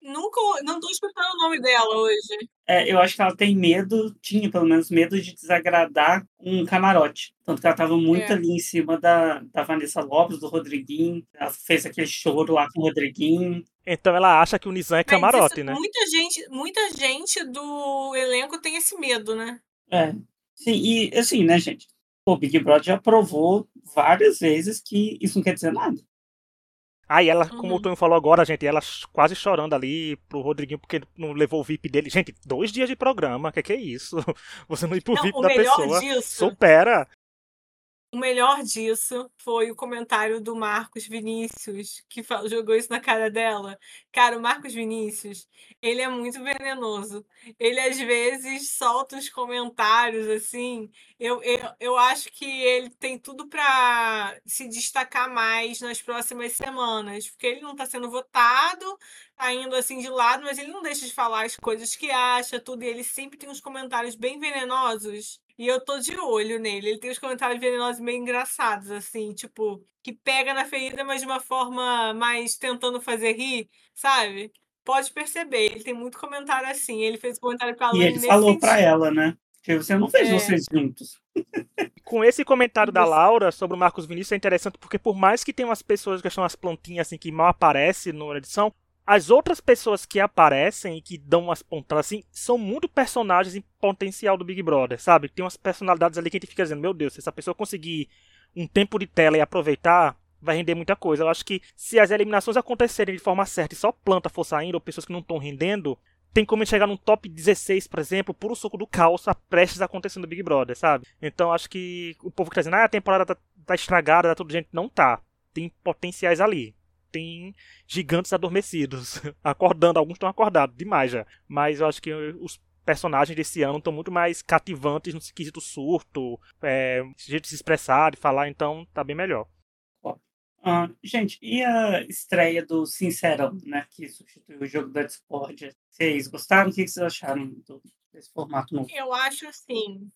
C: Nunca, não tô escutando o nome dela hoje.
A: É, eu acho que ela tem medo, tinha pelo menos medo de desagradar um camarote. Tanto que ela tava muito
C: É.
A: ali em cima da, da Vanessa Lopes, do Rodriguinho. Ela fez aquele choro lá com o Rodriguinho.
B: Então ela acha que o Nizam é camarote,
C: isso-
B: né?
C: Muita gente, muita gente do elenco tem esse medo, né?
A: É. Sim, e assim, né, gente? O Big Brother já provou várias vezes que isso não quer dizer nada.
B: Aí ela, como
C: Uhum.
B: o Tonho falou agora, gente, ela quase chorando ali pro Rodriguinho porque não levou o VIP dele. Gente, dois dias de programa, que que é isso? [laughs] Você não ir pro
C: Não,
B: VIP da pessoa.
C: disso,
B: Supera.
C: O melhor disso foi o comentário do Marcos Vinícius, que fa- jogou isso na cara dela. Cara, o Marcos Vinícius, ele é muito venenoso. Ele às vezes solta uns comentários assim. Eu, eu, eu acho que ele tem tudo para se destacar mais nas próximas semanas, porque ele não está sendo votado, tá indo assim de lado, mas ele não deixa de falar as coisas que acha, tudo, e ele sempre tem uns comentários bem venenosos. E eu tô de olho nele. Ele tem uns comentários venenosos meio engraçados, assim, tipo, que pega na ferida, mas de uma forma mais tentando fazer rir, sabe? Pode perceber, ele tem muito comentário assim. Ele fez comentário com a
A: E
C: Lani
A: ele falou pra
C: sentido.
A: ela, né? Que você não fez
C: É.
A: vocês juntos.
B: Com esse comentário da. Laura sobre o Marcos Vinícius é interessante porque por mais que tenha umas pessoas que são as plantinhas assim que mal aparecem na edição, as outras pessoas que aparecem e que dão umas pontadas assim são muito personagens em potencial do Big Brother, sabe? Tem umas personalidades ali que a gente fica dizendo, meu Deus, se essa pessoa conseguir um tempo de tela e aproveitar, vai render muita coisa. Eu acho que se as eliminações acontecerem de forma certa e só planta for saindo, ou pessoas que não estão rendendo, tem como chegar num top 16, por exemplo, puro suco do caos prestes a acontecer no Big Brother, sabe? Então acho que o povo que tá dizendo, ah, a temporada tá, tá estragada, tá tudo gente. Não tá. Tem potenciais ali. Tem gigantes adormecidos, [laughs] acordando. Alguns estão acordados demais já. Mas eu acho que os personagens desse ano estão muito mais cativantes no quesito surto, é, jeito de se expressar, de falar, então tá bem melhor.
A: Ah, gente, e a estreia do Sincerão, né? Que substituiu o jogo da Discord? Vocês gostaram? O que vocês acharam do, desse formato novo?
C: Eu acho assim,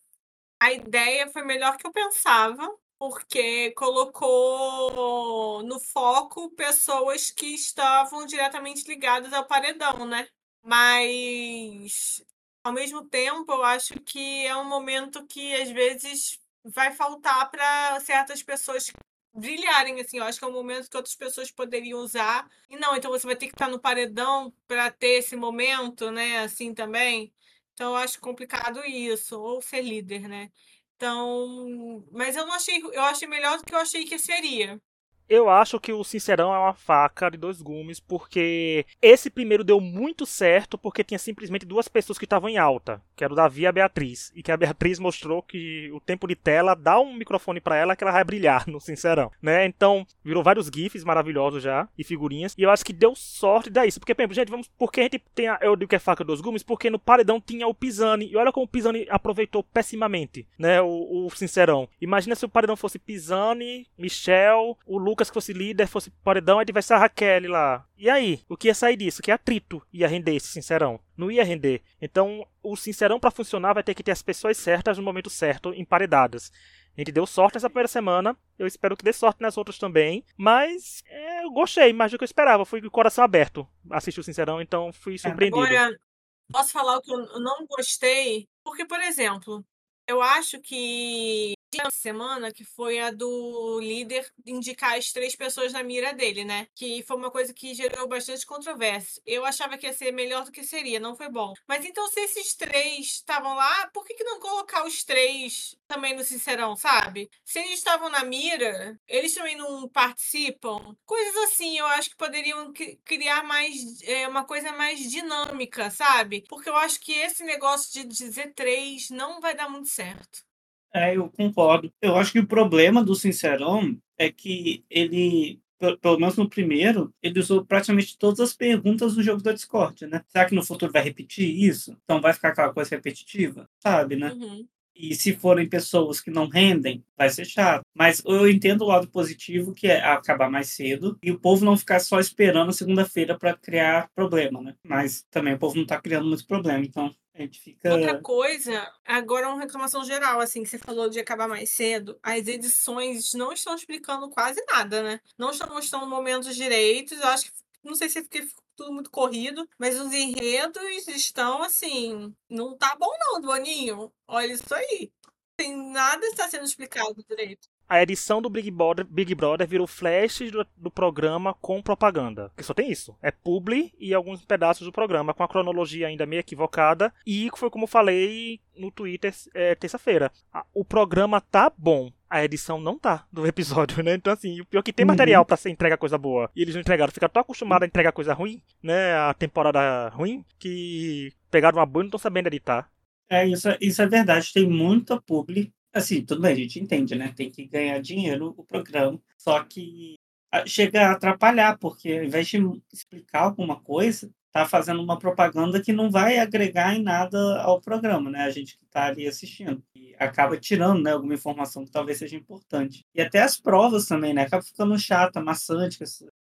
C: a ideia foi melhor que eu pensava, porque colocou no foco pessoas que estavam diretamente ligadas ao paredão, né? Mas ao mesmo tempo, eu acho que é um momento que às vezes vai faltar para certas pessoas brilharem, assim. Eu acho que é um momento que outras pessoas poderiam usar. E não, então você vai ter que estar no paredão para ter esse momento, né? Assim também. Então eu acho complicado isso, ou ser líder, né? Então, mas eu não achei, eu achei melhor do que eu achei que seria.
B: Eu acho que o Sincerão é uma faca de dois gumes, porque esse primeiro deu muito certo, porque tinha simplesmente duas pessoas que estavam em alta, que era o Davi e a Beatriz. E que a Beatriz mostrou que o tempo de tela dá um microfone para ela que ela vai brilhar no Sincerão, né? Então, virou vários GIFs maravilhosos já, e figurinhas. E eu acho que deu sorte disso. Porque, por exemplo, gente, vamos. Porque a gente tem. A, eu digo que é faca de dois gumes, porque no paredão tinha o Pisani. E olha como o Pisani aproveitou pessimamente, né? O, o Sincerão. Imagina se o paredão fosse Pisani, Michel, o Lucas que fosse líder, fosse paredão, aí tivesse a Raquel lá. E aí? O que ia sair disso? Que atrito ia render esse Sincerão? Não ia render. Então, o Sincerão para funcionar vai ter que ter as pessoas certas no momento certo, emparedadas. A gente deu sorte nessa primeira semana. Eu espero que dê sorte nas outras também. Mas é, eu gostei mais do que eu esperava. Fui com o coração aberto assistir o Sincerão, então fui surpreendido.
C: Agora, posso falar o que eu não gostei? Porque, por exemplo, eu acho que tinha uma semana que foi a do líder indicar as três pessoas na mira dele, né? Que foi uma coisa que gerou bastante controvérsia. Eu achava que ia ser melhor do que seria, não foi bom. Mas então, se esses três estavam lá, por que, que não colocar os três também no Sincerão, sabe? Se eles estavam na mira, eles também não participam. Coisas assim, eu acho que poderiam criar mais é, uma coisa mais dinâmica, sabe? Porque eu acho que esse negócio de dizer três não vai dar muito certo.
A: É, eu concordo. Eu acho que o problema do Sincerão é que ele, pelo menos no primeiro, ele usou praticamente todas as perguntas do jogo da Discord, né? Será que no futuro vai repetir isso? Então vai ficar aquela coisa repetitiva? Sabe, né?
C: Uhum.
A: E se forem pessoas que não rendem, vai ser chato. Mas eu entendo o lado positivo, que é acabar mais cedo, e o povo não ficar só esperando segunda-feira para criar problema, né? Mas também o povo não tá criando muito problema, então fica.
C: Outra coisa, agora uma reclamação geral, assim, que você falou de acabar mais cedo, as edições não estão explicando quase nada, né? Não estão mostrando momentos direitos. Eu acho que não sei se fica tudo muito corrido, mas os enredos estão assim, não tá bom não, Boninho. Olha isso aí. Tem nada está sendo explicado direito
B: a edição do Big Brother, Big Brother virou flashes do, do, programa com propaganda. Que só tem isso. É publi e alguns pedaços do programa, com a cronologia ainda meio equivocada. E foi como eu falei no Twitter é, terça-feira. O programa tá bom. A edição não tá do [laughs] episódio, né? Então, assim, o pior é que tem uhum. material para ser entregar coisa boa. E eles não entregaram. Ficaram tão acostumados a entregar coisa ruim, né? A temporada ruim, que pegaram uma boa e não estão sabendo editar.
A: É, isso, é, isso é verdade. Tem muita publi Assim, tudo bem, a gente entende, né? Tem que ganhar dinheiro o programa, só que chega a atrapalhar, porque ao invés de explicar alguma coisa, tá fazendo uma propaganda que não vai agregar em nada ao programa, né? A gente que tá ali assistindo. E acaba tirando, né, alguma informação que talvez seja importante. E até as provas também, né? Acaba ficando chata, maçante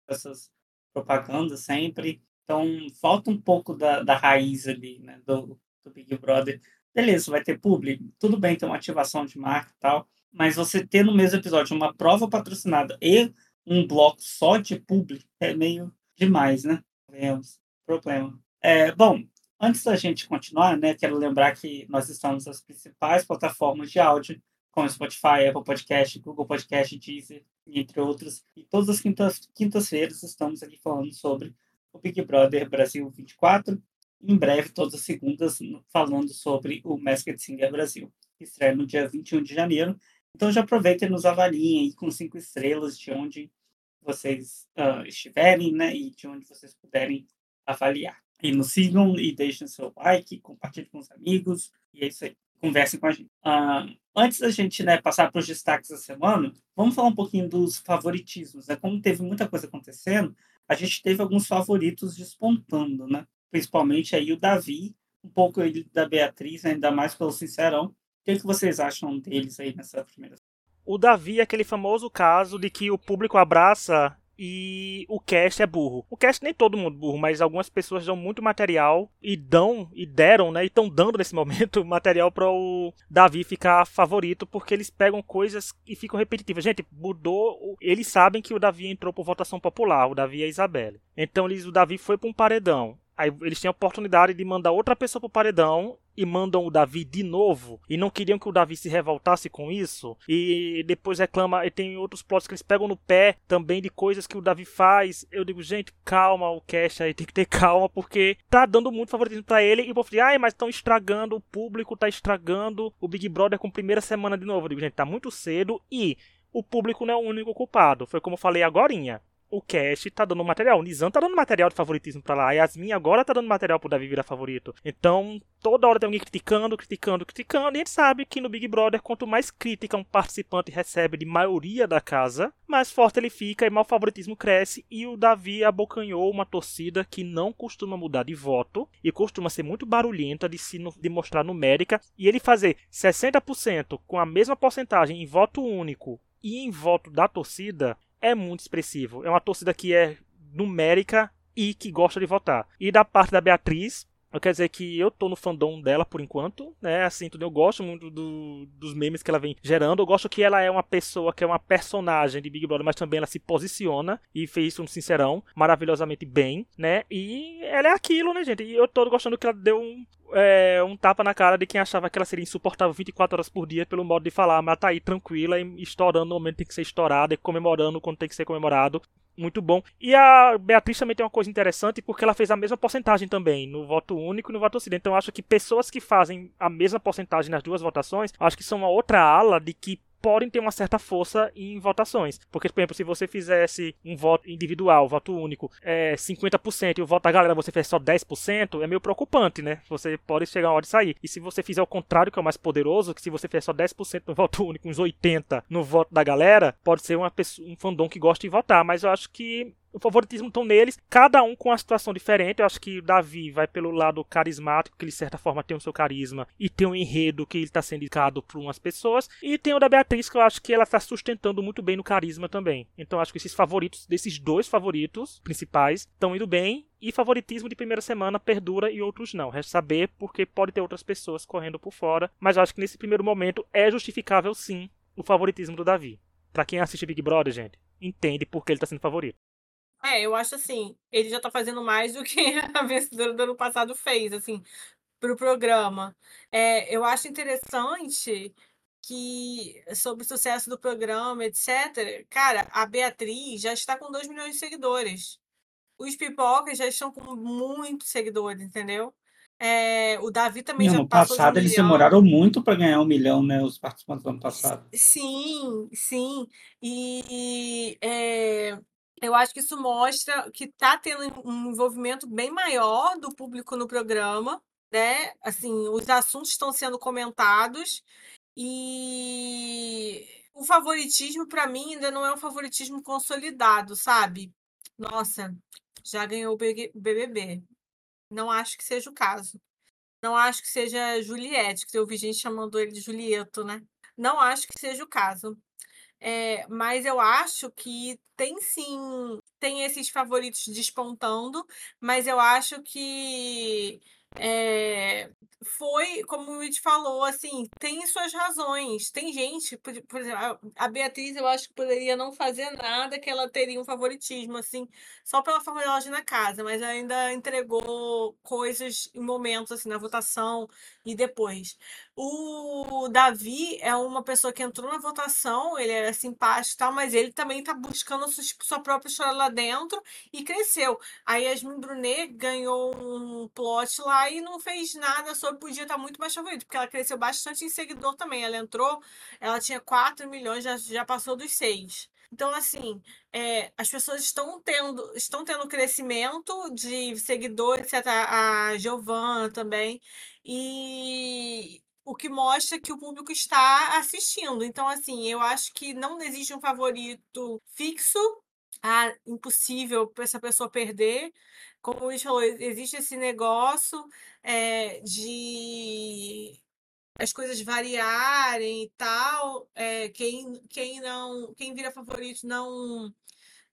A: essas propagandas sempre. Então, falta um pouco da, da raiz ali, né, do, do Big Brother beleza, vai ter público, tudo bem, tem uma ativação de marca e tal, mas você ter no mesmo episódio uma prova patrocinada e um bloco só de público é meio demais, né? Vemos, problema. É, bom, antes da gente continuar, né, quero lembrar que nós estamos nas principais plataformas de áudio, como Spotify, Apple Podcast, Google Podcast, Deezer, entre outros. E todas as quintas-feiras quintas estamos aqui falando sobre o Big Brother Brasil 24 em breve, todas as segundas, falando sobre o Masked Singer Brasil, que estreia no dia 21 de janeiro. Então já aproveitem e nos avaliem aí com cinco estrelas de onde vocês uh, estiverem, né? E de onde vocês puderem avaliar. E nos sigam e deixem seu like, compartilhem com os amigos. E é isso aí. Conversem com a gente. Uh, antes da gente né, passar para os destaques da semana, vamos falar um pouquinho dos favoritismos. Né? Como teve muita coisa acontecendo, a gente teve alguns favoritos despontando, né? Principalmente aí o Davi, um pouco ele da Beatriz, ainda mais pelo Sincerão. O que, é que vocês acham deles aí nessa primeira?
B: O Davi é aquele famoso caso de que o público abraça e o cast é burro. O cast nem todo mundo burro, mas algumas pessoas dão muito material e dão e deram, né? E estão dando nesse [laughs] momento material para o Davi ficar favorito porque eles pegam coisas e ficam repetitivas. Gente, mudou. Eles sabem que o Davi entrou por votação popular, o Davi e a Isabelle. Então eles, o Davi foi para um paredão. Aí eles têm a oportunidade de mandar outra pessoa pro paredão e mandam o Davi de novo e não queriam que o Davi se revoltasse com isso e depois reclama e tem outros plots que eles pegam no pé também de coisas que o Davi faz. Eu digo gente calma o cast aí tem que ter calma porque tá dando muito favoritismo para ele e o povo diz ai mas estão estragando o público tá estragando o Big Brother com primeira semana de novo. Eu digo gente tá muito cedo e o público não é o único culpado. Foi como eu falei agorinha o Cash tá dando material. O Nizam tá dando material de favoritismo pra lá. A Yasmin agora tá dando material pro Davi virar favorito. Então, toda hora tem alguém criticando, criticando, criticando. E a gente sabe que no Big Brother, quanto mais crítica um participante recebe de maioria da casa, mais forte ele fica e mais o favoritismo cresce. E o Davi abocanhou uma torcida que não costuma mudar de voto e costuma ser muito barulhenta de se de mostrar numérica. E ele fazer 60% com a mesma porcentagem em voto único e em voto da torcida é muito expressivo. É uma torcida que é numérica e que gosta de votar. E da parte da Beatriz, eu quero dizer que eu tô no fandom dela por enquanto, né? Assim, eu gosto muito do, dos memes que ela vem gerando. Eu gosto que ela é uma pessoa que é uma personagem de Big Brother, mas também ela se posiciona e fez isso no Sincerão maravilhosamente bem, né? E ela é aquilo, né, gente? E eu tô gostando que ela deu um, é, um tapa na cara de quem achava que ela seria insuportável 24 horas por dia pelo modo de falar, mas tá aí tranquila e estourando no momento que tem que ser estourada e comemorando quando tem que ser comemorado muito bom. E a Beatriz também tem uma coisa interessante porque ela fez a mesma porcentagem também no voto único e no voto ocidente. Então eu acho que pessoas que fazem a mesma porcentagem nas duas votações, acho que são uma outra ala de que podem ter uma certa força em votações. Porque, por exemplo, se você fizesse um voto individual, voto único, é 50% e o voto da galera você fez só 10%, é meio preocupante, né? Você pode chegar a hora de sair. E se você fizer o contrário, que é o mais poderoso, que se você fizer só 10% no voto único, uns 80% no voto da galera, pode ser uma pessoa, um fandom que gosta de votar. Mas eu acho que o favoritismo estão neles, cada um com uma situação diferente. Eu acho que o Davi vai pelo lado carismático, que ele de certa forma tem o seu carisma, e tem um enredo que ele está sendo indicado por umas pessoas. E tem o da Beatriz, que eu acho que ela está sustentando muito bem no carisma também. Então acho que esses favoritos, desses dois favoritos principais, estão indo bem. E favoritismo de primeira semana perdura e outros não. Resta saber, porque pode ter outras pessoas correndo por fora. Mas eu acho que nesse primeiro momento é justificável sim o favoritismo do Davi. Para quem assiste Big Brother, gente, entende porque ele está sendo favorito.
C: É, eu acho assim, ele já tá fazendo mais do que [laughs] a vencedora do ano passado fez, assim, pro programa. É, eu acho interessante que sobre o sucesso do programa, etc. Cara, a Beatriz já está com 2 milhões de seguidores. Os pipocas já estão com muitos seguidores, entendeu? É, o Davi também
A: no
C: já
A: ano
C: passou
A: passado
C: um
A: eles
C: milhão.
A: demoraram muito para ganhar um milhão, né? Os participantes do ano passado.
C: Sim, sim. E é, eu acho que isso mostra que está tendo um envolvimento bem maior do público no programa, né? Assim, os assuntos estão sendo comentados e o favoritismo, para mim, ainda não é um favoritismo consolidado, sabe? Nossa, já ganhou o BBB. Não acho que seja o caso. Não acho que seja Juliette, que eu vi gente chamando ele de Julieto, né? Não acho que seja o caso. É, mas eu acho que tem sim, tem esses favoritos despontando, mas eu acho que é, foi, como o Luiz falou, assim, tem suas razões. Tem gente, por, por exemplo, a Beatriz, eu acho que poderia não fazer nada que ela teria um favoritismo, assim, só pela forma na casa, mas ainda entregou coisas em momentos, assim, na votação e depois. O Davi é uma pessoa que entrou na votação, ele era simpático e tal, mas ele também tá buscando sua, própria história lá dentro e cresceu. A Yasmin Brunet ganhou um plot lá e não fez nada sobre, podia estar muito mais favorito, porque ela cresceu bastante em seguidor também. Ela entrou, ela tinha 4 milhões, já, já passou dos 6. Então, assim, é, as pessoas estão tendo, estão tendo crescimento de seguidores, etc. A Giovana também. E o que mostra que o público está assistindo. Então, assim, eu acho que não existe um favorito fixo. Ah, impossível para essa pessoa perder. Como o Luiz falou, existe esse negócio é, de as coisas variarem e tal. É, quem, quem não, quem vira favorito não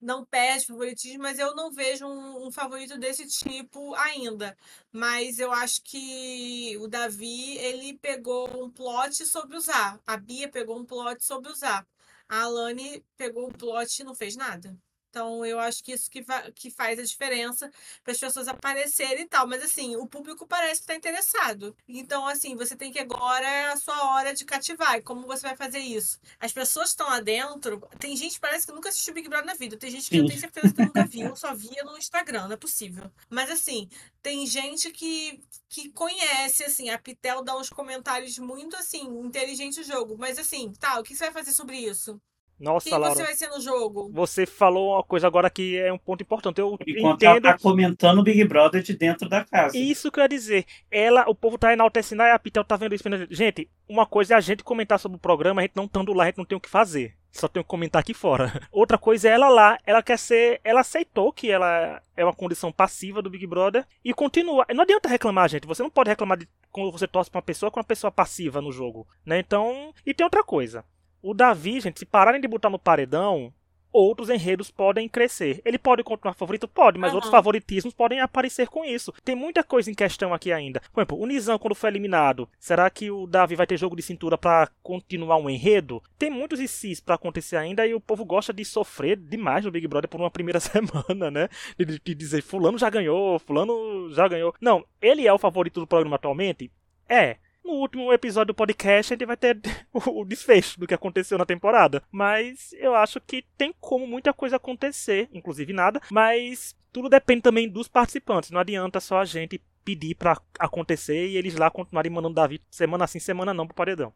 C: não perde favoritismo, mas eu não vejo um, um, favorito desse tipo ainda. Mas eu acho que o Davi ele pegou um plot sobre usar. A Bia pegou um plot sobre usar. A Alane pegou um plot e não fez nada. Então, eu acho que isso que, que faz a diferença para as pessoas aparecerem e tal. Mas, assim, o público parece estar tá interessado. Então, assim, você tem que agora é a sua hora de cativar. E como você vai fazer isso? As pessoas estão lá dentro. Tem gente que parece que nunca assistiu Big Brother na vida. Tem gente que Sim. eu tenho certeza que nunca viu, [laughs] só via no Instagram. Não é possível. Mas, assim, tem gente que, que conhece, assim. A Pitel dá uns comentários muito, assim, inteligente o jogo. Mas, assim, tá, o que você vai fazer sobre isso?
B: Nossa,
C: Quem
B: Laura.
C: você vai ser no jogo?
B: Você falou uma coisa agora que é um ponto importante. Eu
A: Enquanto
B: entendo.
A: ela tá comentando o Big Brother de dentro da casa.
B: Isso que eu ia dizer. Ela, o povo tá enaltecendo, aí a Pitel tá vendo isso. Gente, uma coisa é a gente comentar sobre o programa, a gente não estando lá, a gente não tem o que fazer. Só tem que comentar aqui fora. [laughs] Outra coisa é ela lá, ela quer ser. Ela aceitou que ela é uma condição passiva do Big Brother e continua. Não adianta reclamar, gente. Você não pode reclamar de quando você torce pra uma pessoa com uma pessoa passiva no jogo. Né? Então. E tem outra coisa. O Davi, gente, se pararem de botar no paredão, outros enredos podem crescer. Ele pode continuar favorito? Pode, mas uhum. outros favoritismos podem aparecer com isso. Tem muita coisa em questão aqui ainda. Por exemplo, o Nizam, quando foi eliminado, será que o Davi vai ter jogo de cintura para continuar um enredo? Tem muitos ICs para acontecer ainda e o povo gosta de sofrer demais no Big Brother por uma primeira [laughs] semana, né? De, de dizer, fulano já ganhou, fulano já ganhou. Não, ele é o favorito do programa atualmente? É. No último episódio do podcast, a gente vai ter [laughs] o desfecho do que aconteceu na temporada. Mas eu acho que tem como muita coisa acontecer, inclusive nada, mas tudo depende também dos participantes. Não adianta só a gente pedir para acontecer e eles lá continuarem mandando Davi semana sim, semana não pro paredão.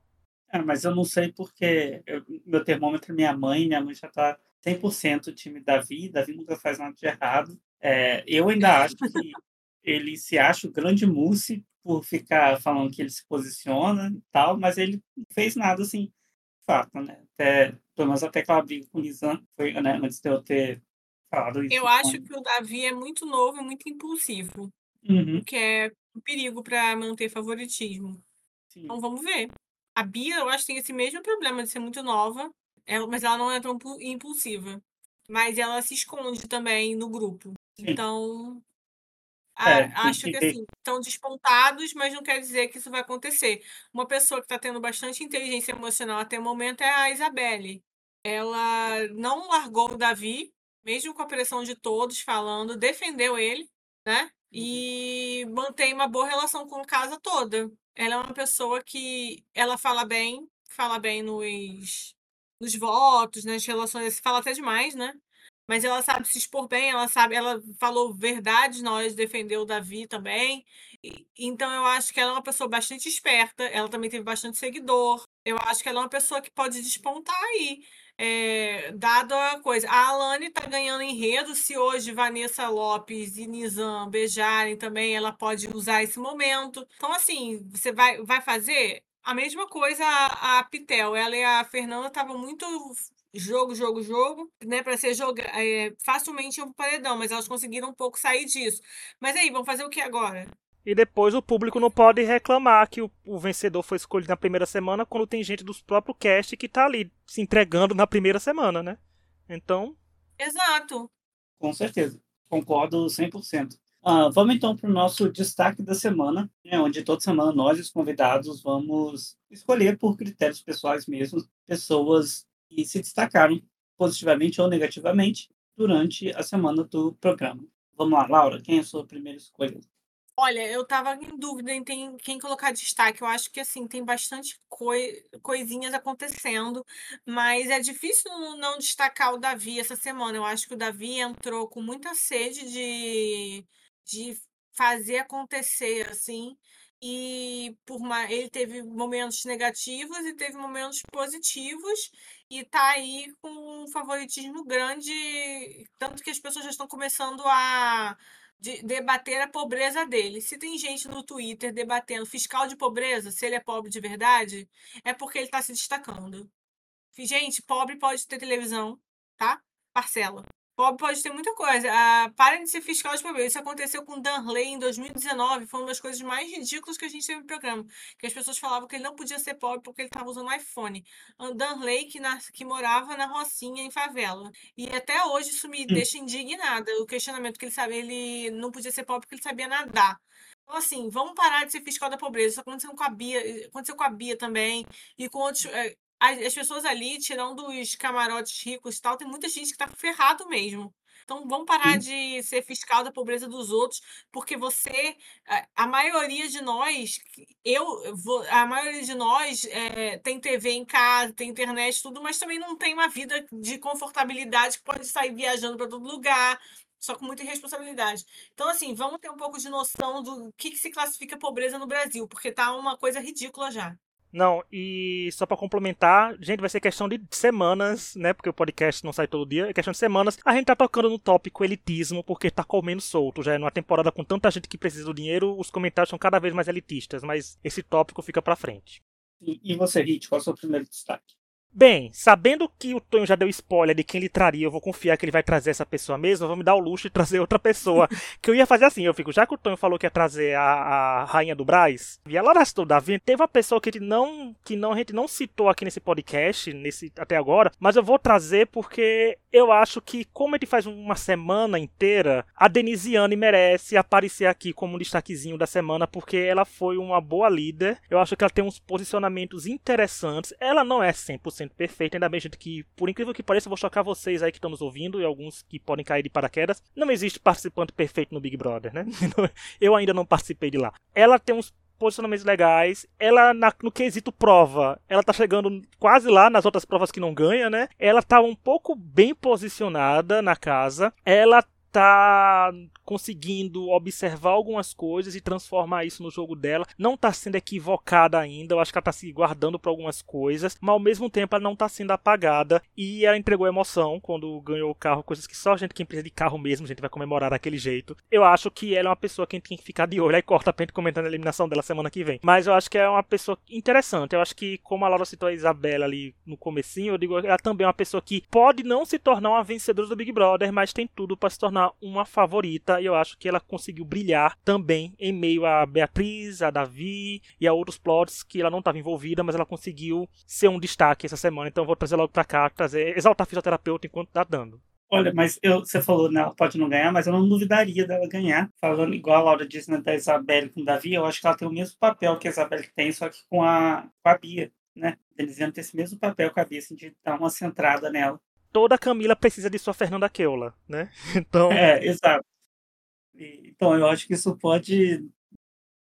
A: É, mas eu não sei porque eu, meu termômetro é minha mãe, minha mãe já tá 100% time Davi, Davi nunca faz nada de errado. É, eu ainda acho que [laughs] ele se acha o grande mousse por ficar falando que ele se posiciona e tal, mas ele não fez nada assim, de fato, né? Até, pelo menos até aquela briga com o Nizam, foi, né, antes de eu ter falado isso.
C: Eu acho que o Davi é muito novo e muito impulsivo, uhum. o que é um perigo para manter favoritismo. Sim. Então vamos ver. A Bia, eu acho que tem esse mesmo problema de ser muito nova, ela, mas ela não é tão impulsiva. Mas ela se esconde também no grupo. Sim. Então, é, acho que assim, estão despontados, mas não quer dizer que isso vai acontecer. Uma pessoa que está tendo bastante inteligência emocional até o momento é a Isabelle. Ela não largou o Davi, mesmo com a pressão de todos falando, defendeu ele, né? Uhum. E mantém uma boa relação com a casa toda. Ela é uma pessoa que ela fala bem, fala bem nos, nos votos, nas relações, fala até demais, né? Mas ela sabe se expor bem, ela sabe, ela falou verdades na hora de defender o Davi também. E, então eu acho que ela é uma pessoa bastante esperta, ela também teve bastante seguidor. Eu acho que ela é uma pessoa que pode despontar aí. É, dado a coisa. A Alane tá ganhando enredo. Se hoje Vanessa Lopes e Nizam beijarem também, ela pode usar esse momento. Então, assim, você vai, vai fazer a mesma coisa a, a Pitel. Ela e a Fernanda estavam muito jogo, jogo, jogo, né, para ser joga é, facilmente um paredão, mas elas conseguiram um pouco sair disso. Mas aí, vamos fazer o que agora?
B: E depois o público não pode reclamar que o, o, vencedor foi escolhido na primeira semana quando tem gente dos próprios cast que tá ali se entregando na primeira semana, né? Então.
C: Exato.
A: Com certeza. Concordo 100%. Uh, vamos então para o nosso destaque da semana, né, onde toda semana nós, os convidados, vamos escolher por critérios pessoais mesmo pessoas que se destacaram positivamente ou negativamente durante a semana do programa. Vamos lá, Laura, quem é a sua primeira escolha?
C: Olha, eu tava em dúvida em quem colocar destaque. Eu acho que assim tem bastante coi, coisinhas acontecendo, mas é difícil não destacar o Davi essa semana. Eu acho que o Davi entrou com muita sede de, de fazer acontecer, assim. E por ele teve momentos negativos e teve momentos positivos, e tá aí com um favoritismo grande, tanto que as pessoas já estão começando a de debater a pobreza dele. Se tem gente no Twitter debatendo fiscal de pobreza, se ele é pobre de verdade, é porque ele está se destacando. Gente, pobre pode ter televisão, tá? Parcela. Pobre pode ter muita coisa. Ah, parem de ser fiscal de pobreza. Isso aconteceu com Danley em 2019. Foi uma das coisas mais ridículas que a gente teve no programa. Que as pessoas falavam que ele não podia ser pobre porque ele estava usando iPhone. Danley, que, na, que morava na Rocinha, em favela. E até hoje isso me hum. deixa indignada. O questionamento que ele sabia, ele não podia ser pobre porque ele sabia nadar. Então, assim, vamos parar de ser fiscal da pobreza. Isso aconteceu com a Bia, aconteceu com a Bia também, e com outros. É, as, as pessoas ali, tirando os camarotes ricos e tal, tem muita gente que tá ferrado mesmo. Então vamos parar Sim. de ser fiscal da pobreza dos outros, porque você, a, a maioria de nós, eu, a maioria de nós é, tem TV em casa, tem internet, tudo, mas também não tem uma vida de confortabilidade que pode sair viajando para todo lugar, só com muita irresponsabilidade. Então, assim, vamos ter um pouco de noção do que, que se classifica pobreza no Brasil, porque tá uma coisa ridícula já.
B: Não, e só para complementar, gente, vai ser questão de semanas, né? Porque o podcast não sai todo dia, é questão de semanas. A gente tá tocando no tópico elitismo, porque tá comendo solto. Já é numa temporada com tanta gente que precisa do dinheiro, os comentários são cada vez mais elitistas, mas esse tópico fica pra frente.
A: E, e você, Rit, qual é o seu primeiro destaque?
B: Bem, sabendo que o Tonho já deu spoiler de quem ele traria, eu vou confiar que ele vai trazer essa pessoa mesmo, eu vou me dar o luxo de trazer outra pessoa. [laughs] que eu ia fazer assim, eu fico, já que o Tonho falou que ia trazer a, a rainha do Braz, e ela arrastou Davi, teve uma pessoa que, ele não, que não, a gente não citou aqui nesse podcast, nesse até agora, mas eu vou trazer porque eu acho que, como ele faz uma semana inteira, a Denisiane merece aparecer aqui como um destaquezinho da semana, porque ela foi uma boa líder. Eu acho que ela tem uns posicionamentos interessantes. Ela não é 100% perfeita, ainda bem, gente, que, por incrível que pareça, eu vou chocar vocês aí que estamos ouvindo e alguns que podem cair de paraquedas. Não existe participante perfeito no Big Brother, né? [laughs] eu ainda não participei de lá. Ela tem uns posicionamentos legais. Ela, na, no quesito prova, ela tá chegando quase lá nas outras provas que não ganha, né? Ela tá um pouco bem posicionada na casa. Ela tá conseguindo observar algumas coisas e transformar isso no jogo dela. Não tá sendo equivocada ainda, eu acho que ela tá se guardando para algumas coisas, mas ao mesmo tempo ela não tá sendo apagada e ela entregou emoção quando ganhou o carro, coisas que só a gente que precisa de carro mesmo, a gente vai comemorar daquele jeito. Eu acho que ela é uma pessoa que a gente tem que ficar de olho, aí corta a pente comentando a eliminação dela semana que vem. Mas eu acho que é uma pessoa interessante, eu acho que como a Laura citou a Isabela ali no comecinho, eu digo, ela também é uma pessoa que pode não se tornar uma vencedora do Big Brother, mas tem tudo para se tornar uma favorita e eu acho que ela conseguiu brilhar também em meio a Beatriz, a Davi e a outros plots que ela não estava envolvida, mas ela conseguiu ser um destaque essa semana. Então eu vou trazer logo pra cá, trazer, exaltar a fisioterapeuta enquanto tá dando.
A: Olha, mas eu, você falou, né, ela pode não ganhar, mas eu não duvidaria dela ganhar. Falando igual a Laura disse né, da Isabelle com o Davi, eu acho que ela tem o mesmo papel que a Isabelle tem, só que com a, com a Bia, né? Eles iam ter esse mesmo papel com a Bia, assim, de dar uma centrada nela.
B: Toda Camila precisa de sua Fernanda Keula, né? [laughs] Então.
A: É, exato. Então eu acho que isso pode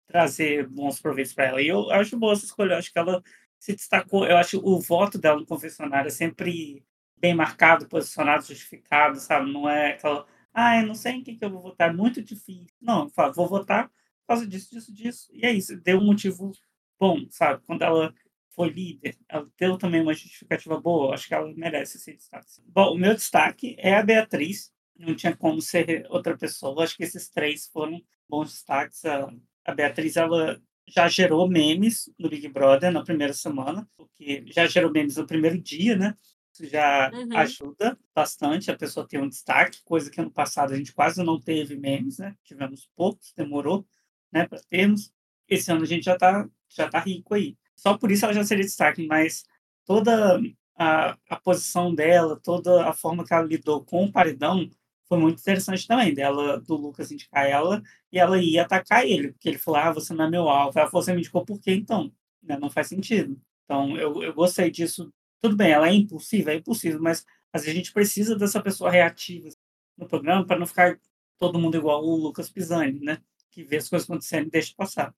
A: trazer bons proveitos para ela. E eu acho boa essa escolha, eu acho que ela se destacou. Eu acho o voto dela no confessionário é sempre bem marcado, posicionado, justificado, sabe? Não é aquela, ah, eu não sei em quem que eu vou votar, é muito difícil. Não, vou votar por causa disso, disso, disso. E é isso, deu um motivo bom, sabe? Quando ela foi líder, ela deu também uma justificativa boa, acho que ela merece esse destaque. Bom, o meu destaque é a Beatriz, não tinha como ser outra pessoa, acho que esses três foram bons destaques. A, a Beatriz, ela já gerou memes no Big Brother na primeira semana, porque já gerou memes no primeiro dia, né? Isso já uhum. ajuda bastante a pessoa ter um destaque, coisa que ano passado a gente quase não teve memes, né? Tivemos poucos, demorou, né, para termos. Esse ano a gente já tá, já tá rico aí. Só por isso ela já seria destaque, mas toda a, a posição dela, toda a forma que ela lidou com o paredão foi muito interessante também, dela, do Lucas indicar ela, e ela ia atacar ele, porque ele falou, ah, você não é meu alvo. Ela falou, você me indicou por quê, então? Né? Não faz sentido. Então, eu, eu gostei disso. Tudo bem, ela é impulsiva, é impulsiva, mas às vezes a gente precisa dessa pessoa reativa no programa para não ficar todo mundo igual o Lucas Pisani, né? Que vê as coisas acontecendo e deixa passar.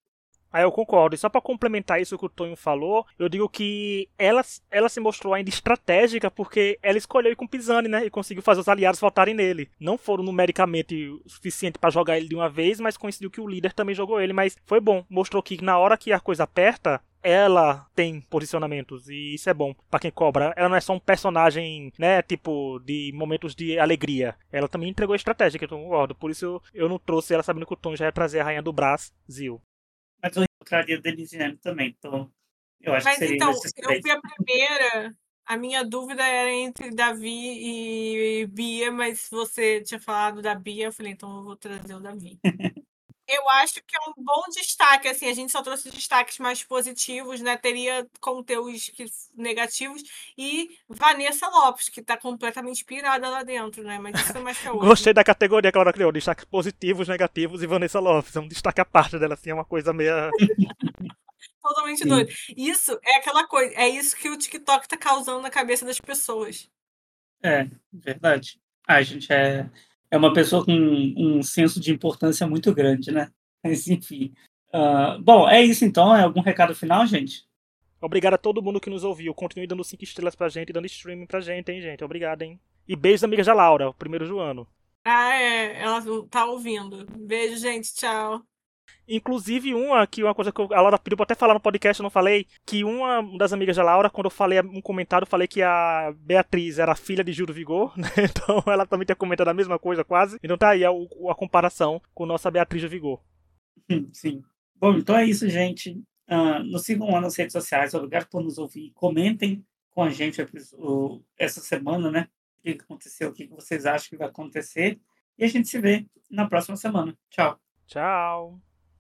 B: Aí eu concordo. E só para complementar isso que o Tonho falou, eu digo que ela, ela se mostrou ainda estratégica porque ela escolheu ir com Pisani, né? E conseguiu fazer os aliados votarem nele. Não foram numericamente o suficiente para jogar ele de uma vez, mas coincidiu que o líder também jogou ele. Mas foi bom. Mostrou que na hora que a coisa aperta, ela tem posicionamentos e isso é bom para quem cobra. Ela não é só um personagem, né, tipo de momentos de alegria. Ela também entregou estratégia, que eu concordo. Por isso eu, eu não trouxe ela sabendo que o Tom já ia trazer a rainha do Brasil.
A: Mas eu traria Denisiane também, então eu acho
C: Mas
A: que seria
C: então, eu fui a primeira. A minha dúvida era entre Davi e Bia, mas você tinha falado da Bia, eu falei, então eu vou trazer o Davi. [laughs] eu acho que é um bom destaque, assim, a gente só trouxe destaques mais positivos, né? Teria como ter os negativos e Vanessa Lopes, que está completamente pirada lá dentro, né? Mas isso é mais que [laughs]
B: Gostei da categoria que ela criou, destaques positivos, negativos e Vanessa Lopes. É um destaque à parte dela, assim, é uma coisa meio. [laughs]
C: Totalmente Sim. doido. Isso é aquela coisa, é isso que o TikTok tá causando na cabeça das pessoas.
A: É, verdade. A gente é é uma pessoa com um senso de importância muito grande, né? [laughs] Mas, enfim. Uh, bom, é isso então. É algum recado final, gente?
B: Obrigado a todo mundo que nos ouviu. Continue dando 5 estrelas pra gente, dando streaming pra gente, hein, gente? Obrigado, hein? E beijos, amiga da Laura, o primeiro Joano.
C: Ah, é. Ela tá ouvindo. Beijo, gente. Tchau.
B: Inclusive, uma que uma coisa que a Laura pediu pra até falar no podcast, eu não falei, que uma das amigas da Laura, quando eu falei um comentário, falei que a Beatriz era filha de Júlio Vigor, [laughs] né? Então ela também tinha comentado a mesma coisa, quase. Então tá aí a, a comparação com nossa Beatriz de Vigor.
A: Sim. Bom, então é isso, gente. Uh, nos sigam lá nas redes sociais. Obrigado por nos ouvir. Comentem com a gente essa semana, né? O que aconteceu, o que vocês acham que vai acontecer. E a gente se vê na próxima semana. Tchau.
B: Tchau.